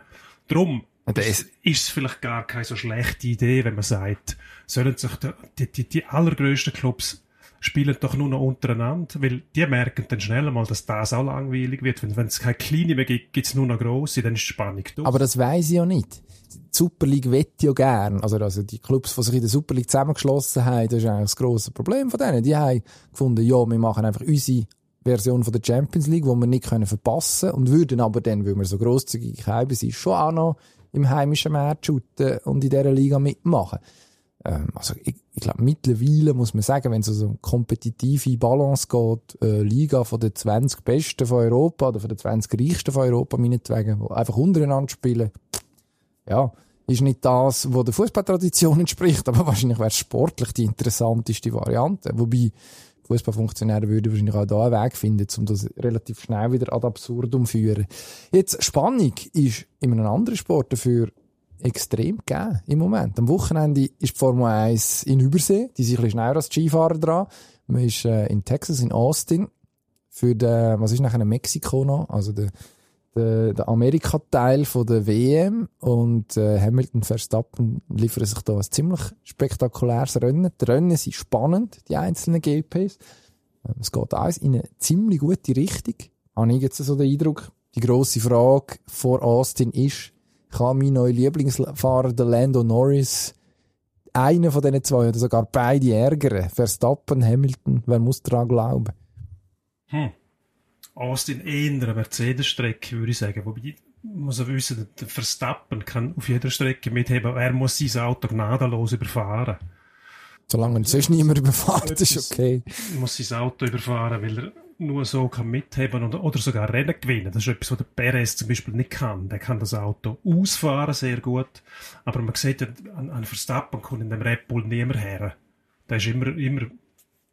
Das- ist, ist es vielleicht gar keine so schlechte Idee, wenn man sagt, sollen sich die, die, die allergrößten Clubs spielen doch nur noch untereinander, weil die merken dann schnell mal, dass das auch langweilig wird. Wenn es keine kleine mehr gibt, gibt es nur noch grosse, dann ist die Spannung durch. Aber das weiss ich ja nicht. Die Super League wette ja gern. Also, also die Clubs, die sich in der Super League zusammengeschlossen haben, das ist eigentlich das grosse Problem von denen. Die haben gefunden, ja, wir machen einfach unsere Version von der Champions League, die wir nicht können verpassen und würden aber dann, weil wir so grosszügig haben, sind schon auch noch im heimischen Match shooten und in dieser Liga mitmachen. Ähm, also ich, ich glaube, mittlerweile muss man sagen, wenn es um so eine kompetitive Balance geht, äh, Liga von den 20 Besten von Europa oder von den 20 Reichsten von Europa, meinetwegen, die einfach untereinander spielen, ja, ist nicht das, was der Fußballtradition entspricht, aber wahrscheinlich wäre es sportlich die interessanteste Variante. Wobei Fußballfunktionäre würden wahrscheinlich auch da einen Weg finden, um das relativ schnell wieder ad absurdum zu führen. Jetzt, Spannung ist in einem anderen Sport dafür extrem gegeben im Moment. Am Wochenende ist die Formel 1 in Übersee. Die sind ein bisschen schneller als die Skifahrer dran. Man ist äh, in Texas, in Austin. Für den, was ist nachher Mexiko noch? Also der, der, der Amerika-Teil von der WM. Und äh, Hamilton Verstappen liefern sich da ein ziemlich spektakuläres Rennen. Die Rennen sind spannend, die einzelnen GPs. Ähm, Es geht alles in eine ziemlich gute Richtung. Habe ich jetzt so den Eindruck. Die grosse Frage vor Austin ist, kann mein neuer Lieblingsfahrer, der Lando Norris, einen von diesen zwei oder sogar beide ärgern? Verstappen, Hamilton, wer muss daran glauben? Hm. Austin eher eine Mercedes-Strecke, würde ich sagen. Wobei, man muss auch wissen, der Verstappen kann auf jeder Strecke mitheben. Er muss sein Auto gnadenlos überfahren. Solange sonst niemand überfährt, ist okay. Er muss sein Auto überfahren, weil er nur so kann mitheben oder, oder sogar Rennen gewinnen. Das ist etwas, was der Perez zum Beispiel nicht kann. Der kann das Auto ausfahren, sehr gut. Aber man sieht, an, an Verstappen kommt in dem Red Bull niemand her. Der ist immer, immer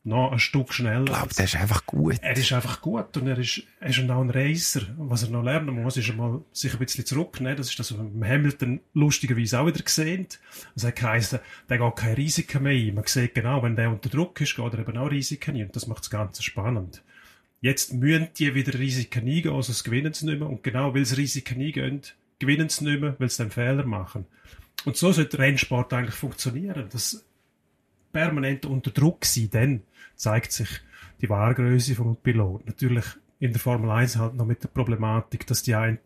noch ein Stück schneller. Ich glaube, der ist einfach gut. Er ist einfach gut und er ist, er ist auch ein Racer. Was er noch lernen muss, ist einmal sich ein bisschen zurücknehmen. Das ist das, was wir Hamilton lustigerweise auch wieder gesehen. Es hat geheißen, der geht keine Risiken mehr ein. Man sieht genau, wenn der unter Druck ist, geht er eben auch Risiken ein. Und das macht das Ganze spannend. Jetzt müssen die wieder Risiken eingehen, also es gewinnen sie nicht mehr. Und genau weil sie Risiken eingehen, gewinnen sie nicht mehr, weil sie dann Fehler machen. Und so sollte Rennsport eigentlich funktionieren. Das permanent unter Druck sein, dann zeigt sich die Wahrgröße vom Pilot. Natürlich in der Formel 1 halt noch mit der Problematik, dass die einen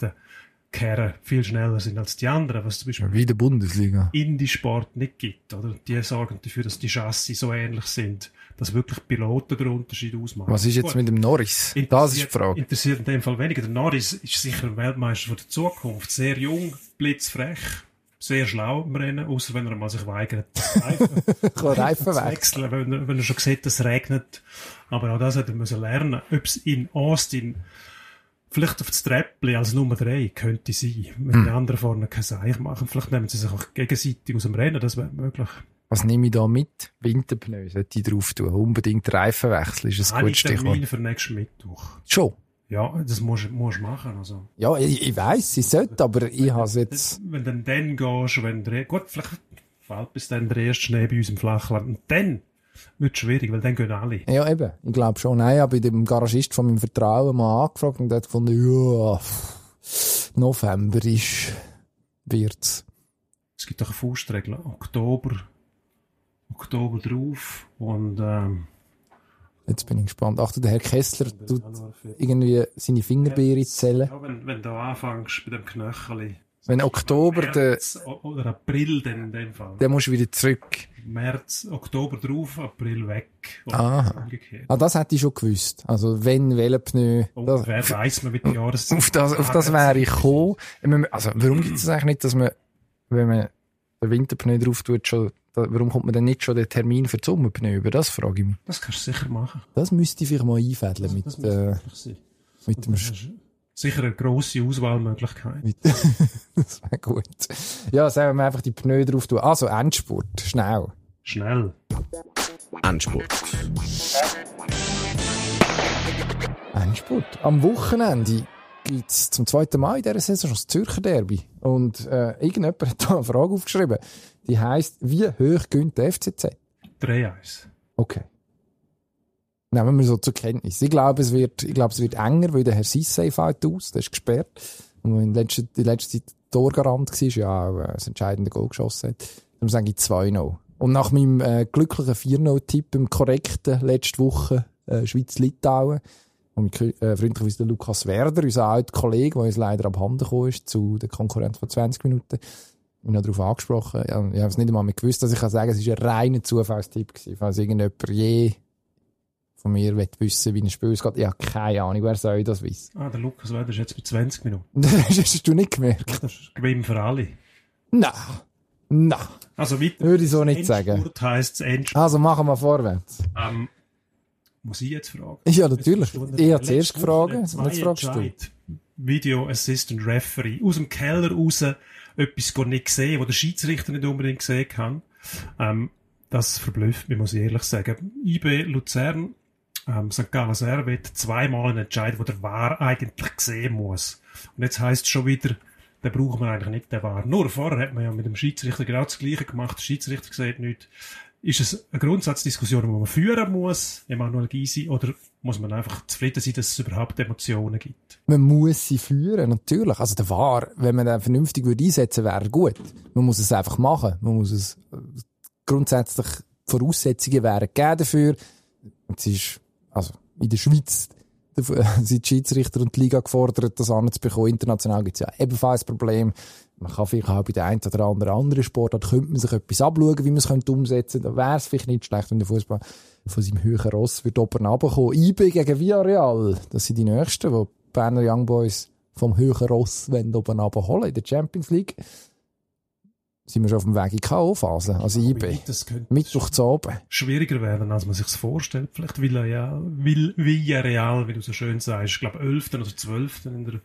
Kerren viel schneller sind als die anderen, was zum Beispiel Wie der Bundesliga. Indie-Sport nicht gibt. Oder? Die sorgen dafür, dass die Chassis so ähnlich sind, dass wirklich Piloten den Unterschied ausmachen. Was ist jetzt Gut. mit dem Norris? Das ist die Interessiert- Frage. Interessiert in dem Fall weniger. Der Norris ist sicher ein Weltmeister von der Zukunft. Sehr jung, blitzfrech, sehr schlau im Rennen, außer wenn er mal sich weigert, Reifen, Reifen zu wechseln, wenn er, wenn er schon sieht, dass es regnet. Aber auch das hat er müssen lernen. Ob es in Austin vielleicht auf das Treppli als Nummer drei könnte sein, wenn Hm. die anderen vorne kein Seich machen. Vielleicht nehmen sie sich auch gegenseitig aus dem Rennen, das wäre möglich. Was nehme ich da mit? Winterpneu sollte ich drauf tun. Unbedingt Reifenwechsel ist ein Habe gutes ich Termin Stichwort. für nächsten Mittwoch. Schon. Ja, das musst du machen. Also. Ja, ich, ich weiss, ich sollte, aber ich habe es jetzt... Wenn du dann gehst, wenn der, gut, vielleicht fällt bis dann der erste Schnee bei uns im Flachland. Und dann wird es schwierig, weil dann gehen alle. Ja, eben. Ich glaube schon. Nein, ich habe dem Garagist von meinem Vertrauen mal angefragt und der hat gefunden, ja, November ist, wird's. Es gibt doch eine Faustregel. Oktober, Oktober drauf und ähm, Jetzt bin ich gespannt. Achtung, der Herr Kessler tut irgendwie seine Fingerbeere zählen. Ja, wenn, wenn du anfängst bei dem Knöcheli. Wenn Oktober, der, März o- oder April dann in dem Fall. der musst du wieder zurück. März, Oktober drauf, April weg. Umgekehrt. Ah, das hätte ich schon gewusst. Also, wenn, welcher Pneu. Das, Ungefähr weiss man, wie die Jahreszeit auf das, auf das wäre ich gekommen. Also, warum gibt es eigentlich nicht, dass man, wenn man den Winterpneu drauf tut, schon, warum kommt man denn nicht schon den Termin für die Sommerpneu über? Das frage ich mich. Das kannst du sicher machen. Das müsste ich vielleicht mal einfädeln mit, das äh, mit dem Das ist sicher eine grosse Auswahlmöglichkeit. Das wäre gut. Ja, sagen wir einfach die Pneu drauf tun. Also, Endspurt. Schnell. Schnell. Endspurt. Endspurt. Am Wochenende gibt es zum zweiten Mal in dieser Saison schon das Zürcher Derby. Und äh, irgendjemand hat da eine Frage aufgeschrieben. Die heisst, wie hoch gönnt der FCZ? 3-1. Okay. Nehmen wir so zur Kenntnis. Ich glaube, es wird, ich glaube, es wird enger, weil der Herr Sissay fällt aus. Der ist gesperrt. Und in letzter, in letzter Zeit Torgarant war, ja auch äh, das entscheidende Goal geschossen hat. Dann sage ich 2-0. Und nach meinem äh, glücklichen 4-0-Tipp im korrekten letzte Woche äh, Schweiz-Litauen, mich äh, freundlicherweise der Lukas Werder, unser alter Kollege, der uns leider abhanden gekommen ist, zu der Konkurrenz von 20 Minuten, mich noch darauf angesprochen. Ja, ich habe es nicht einmal mehr gewusst, dass ich kann sagen, es war ein reiner Zufallstipp gewesen. Falls irgendjemand je von mir will wissen, wie ein Spiel geht, ich habe keine Ahnung, wer soll das wissen? Ah, der Lukas Weder ist jetzt bei 20 Minuten. Das hast du nicht gemerkt? Das ist Gewinn für alle. Nein. Nein. Also weiter. Würde ich so nicht sagen. Endspurt heisst Endspurt. Also machen wir vorwärts. Ähm, muss ich jetzt fragen? Ja, natürlich. Ich habe zuerst gefragt, jetzt fragst du. Video Assistant Referee. Aus dem Keller raus etwas gar nicht gesehen, wo der Schiedsrichter nicht unbedingt gesehen kann. Ähm, das verblüfft mich, muss ich ehrlich sagen. IB Luzern, ähm, St. Gallen Servet, zweimal einen Entscheid, wo der War eigentlich sehen muss. Und jetzt heisst es schon wieder, den braucht man eigentlich nicht, der War. Nur vorher hat man ja mit dem Schiedsrichter genau das Gleiche gemacht. Der Schiedsrichter sieht nichts. Ist es eine Grundsatzdiskussion, die man führen muss, Emanuel Gysi, oder muss man einfach zufrieden sein, dass es überhaupt Emotionen gibt? Man muss sie führen, natürlich. Also der War, wenn man den vernünftig würde einsetzen würde, wäre gut. Man muss es einfach machen. Man muss es, äh, grundsätzlich Voraussetzungen wären gegeben dafür. Jetzt ist, also, in der Schweiz, sind die Schiedsrichter und die Liga gefordert, das anzubekommen. International gibt es ja ebenfalls Problem. Man kann vielleicht auch bei der einen oder anderen anderen Sportart, könnte man sich etwas abschauen, wie man es könnte umsetzen könnte. Da wäre es vielleicht nicht schlecht, wenn der Fußball von seinem höheren Ross wird oben runterkommen. IB gegen Villarreal, das sind die Nächsten, die Berner Young Boys vom höheren Ross wollen oben runterholen in der Champions League. Sind wir schon auf dem Weg in die K.O.-Phase, also IB. Das könnte Mittwoch zu oben. schwieriger werden, als man sich vorstellt. Vielleicht Villarreal, Vill- Villarreal, wie du so schön sagst, ich glaube 11. oder 12. in der,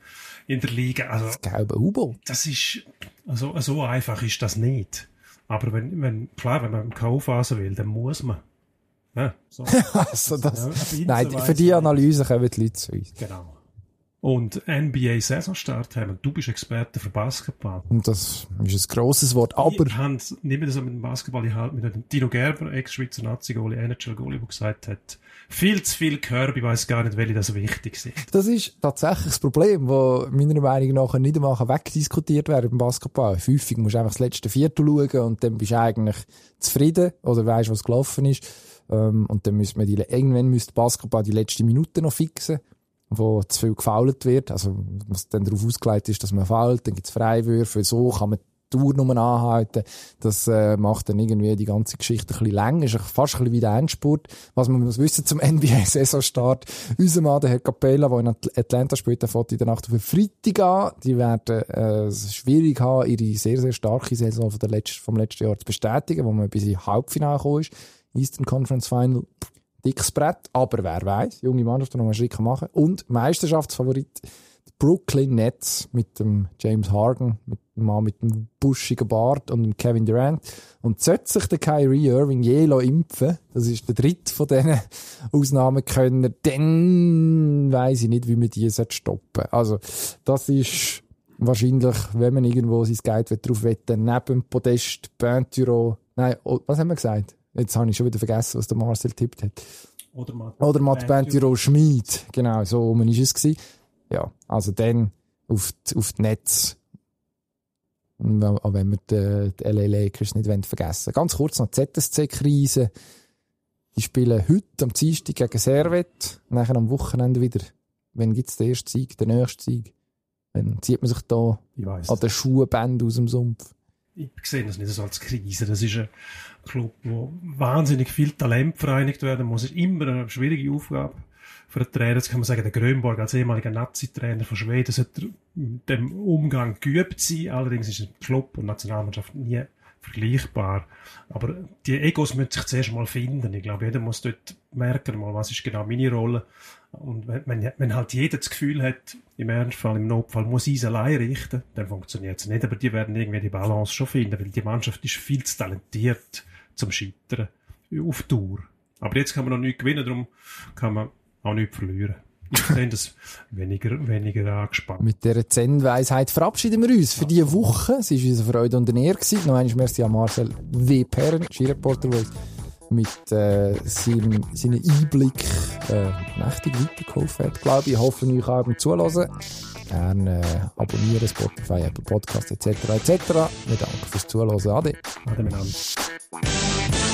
in der Liga. Also, Das gelbe U-Boot. das ist, also, so einfach ist das nicht. Aber wenn, wenn, klar, wenn man K.O.-Phase will, dann muss man. Ja, so. Also das, Ja, ein nein, für die Analyse kommen die Leute zu uns. Genau. Und NBA-Saisonstart haben. Du bist Experte für Basketball. Und das ist ein grosses Wort. Aber, Wir haben, nehmen wir das mit dem Basketball, ich halt mit dem Tino Gerber, Ex-Schweizer Nazi-Goalie, NHL-Goalie, der gesagt hat, viel zu viel Körbe, ich weiss gar nicht, welche das wichtig sind. das ist tatsächlich das Problem, das meiner Meinung nach nicht einmal wegdiskutiert werden beim Basketball. Häufig musst du einfach das letzte Viertel schauen und dann bist du eigentlich zufrieden oder weißt, was gelaufen ist. Ähm, und dann müsste man die, irgendwann müsste Basketball die letzte Minute noch fixen, wo zu viel gefoult wird. Also, was dann darauf ausgelegt ist, dass man fault, dann gibt es Freiwürfe, so kann man die Tour nur anhalten. Das äh, macht dann irgendwie die ganze Geschichte ein bisschen länger. Ist fast ein bisschen wie der Endspurt. Was man muss wissen zum NBA-Saisonstart. Unser Mann, der Herr Capella, der in Atl- Atlanta spielt, der fährt in der Nacht auf den Freitag an. Die werden äh, es schwierig haben, ihre sehr, sehr starke Saison von der letzten, vom letzten Jahr zu bestätigen, wo man bis in Halbfinale gekommen ist. Eastern Conference Final. Dickes Brett. Aber wer weiß, junge Mannschaft, noch einen Schritt machen. Und Meisterschaftsfavorit, Brooklyn Nets mit dem James Harden, mit dem Mann mit dem buschigen Bart und dem Kevin Durant. Und sollte sich der Kyrie Irving je impfen, das ist der dritte von diesen Ausnahmekönner, dann weiss ich nicht, wie man die stoppen Also, das ist wahrscheinlich, wenn man irgendwo sein Geld drauf wetten, neben dem Podest, Peintureau, nein, oh, was haben wir gesagt? Jetzt habe ich schon wieder vergessen, was der Marcel tippt hat. Oder Matt, Oder Matt Peintureau Schmid, genau, so rum ist es gewesen. Ja, also dann auf die, auf die Netz. Auch wenn wir die, die LA Lakers nicht vergessen wollen. Ganz kurz noch die ZSC-Krise. Die spielen heute am Dienstag gegen Servet, nachher am Wochenende wieder. Wenn gibt's den ersten Sieg, den nächsten Sieg? Dann zieht man sich da an den Schuhbänden aus dem Sumpf. Ich sehe das nicht so als Krise. Das ist ein Club, wo wahnsinnig viel Talent vereinigt werden muss. Ist immer eine schwierige Aufgabe für einen Trainer. Jetzt kann man sagen, der Grönborg als ehemaliger Nazi-Trainer von Schweden sollte mit dem Umgang geübt sein. Allerdings ist ein Club und Nationalmannschaft nie vergleichbar. Aber die Egos müssen sich zuerst mal finden. Ich glaube, jeder muss dort merken, mal, was ist genau meine Rolle. Und wenn, wenn, wenn halt jeder das Gefühl hat, im Ernstfall, im Notfall muss ich es allein richten, dann funktioniert es nicht. Aber die werden irgendwie die Balance schon finden, weil die Mannschaft ist viel zu talentiert zum Scheitern auf Tour. Aber jetzt kann man noch nichts gewinnen, darum kann man auch nichts verlieren. Ich sehe das weniger, weniger angespannt. Mit dieser Zen-Weisheit verabschieden wir uns für diese Woche. Es war unsere Freude und eine Ehre. Noch einmal merci an Marcel W. Perren, Skireporter, der uns mit äh, seinem, seinem Einblick äh, mächtig weitergeholfen hat, glaube ich. Ich hoffe, euch auch beim Zuhören. Gerne äh, abonnieren, Spotify, Apple Podcast etc. etc. Wir danken fürs Zuhören. Ade. Ade miteinander.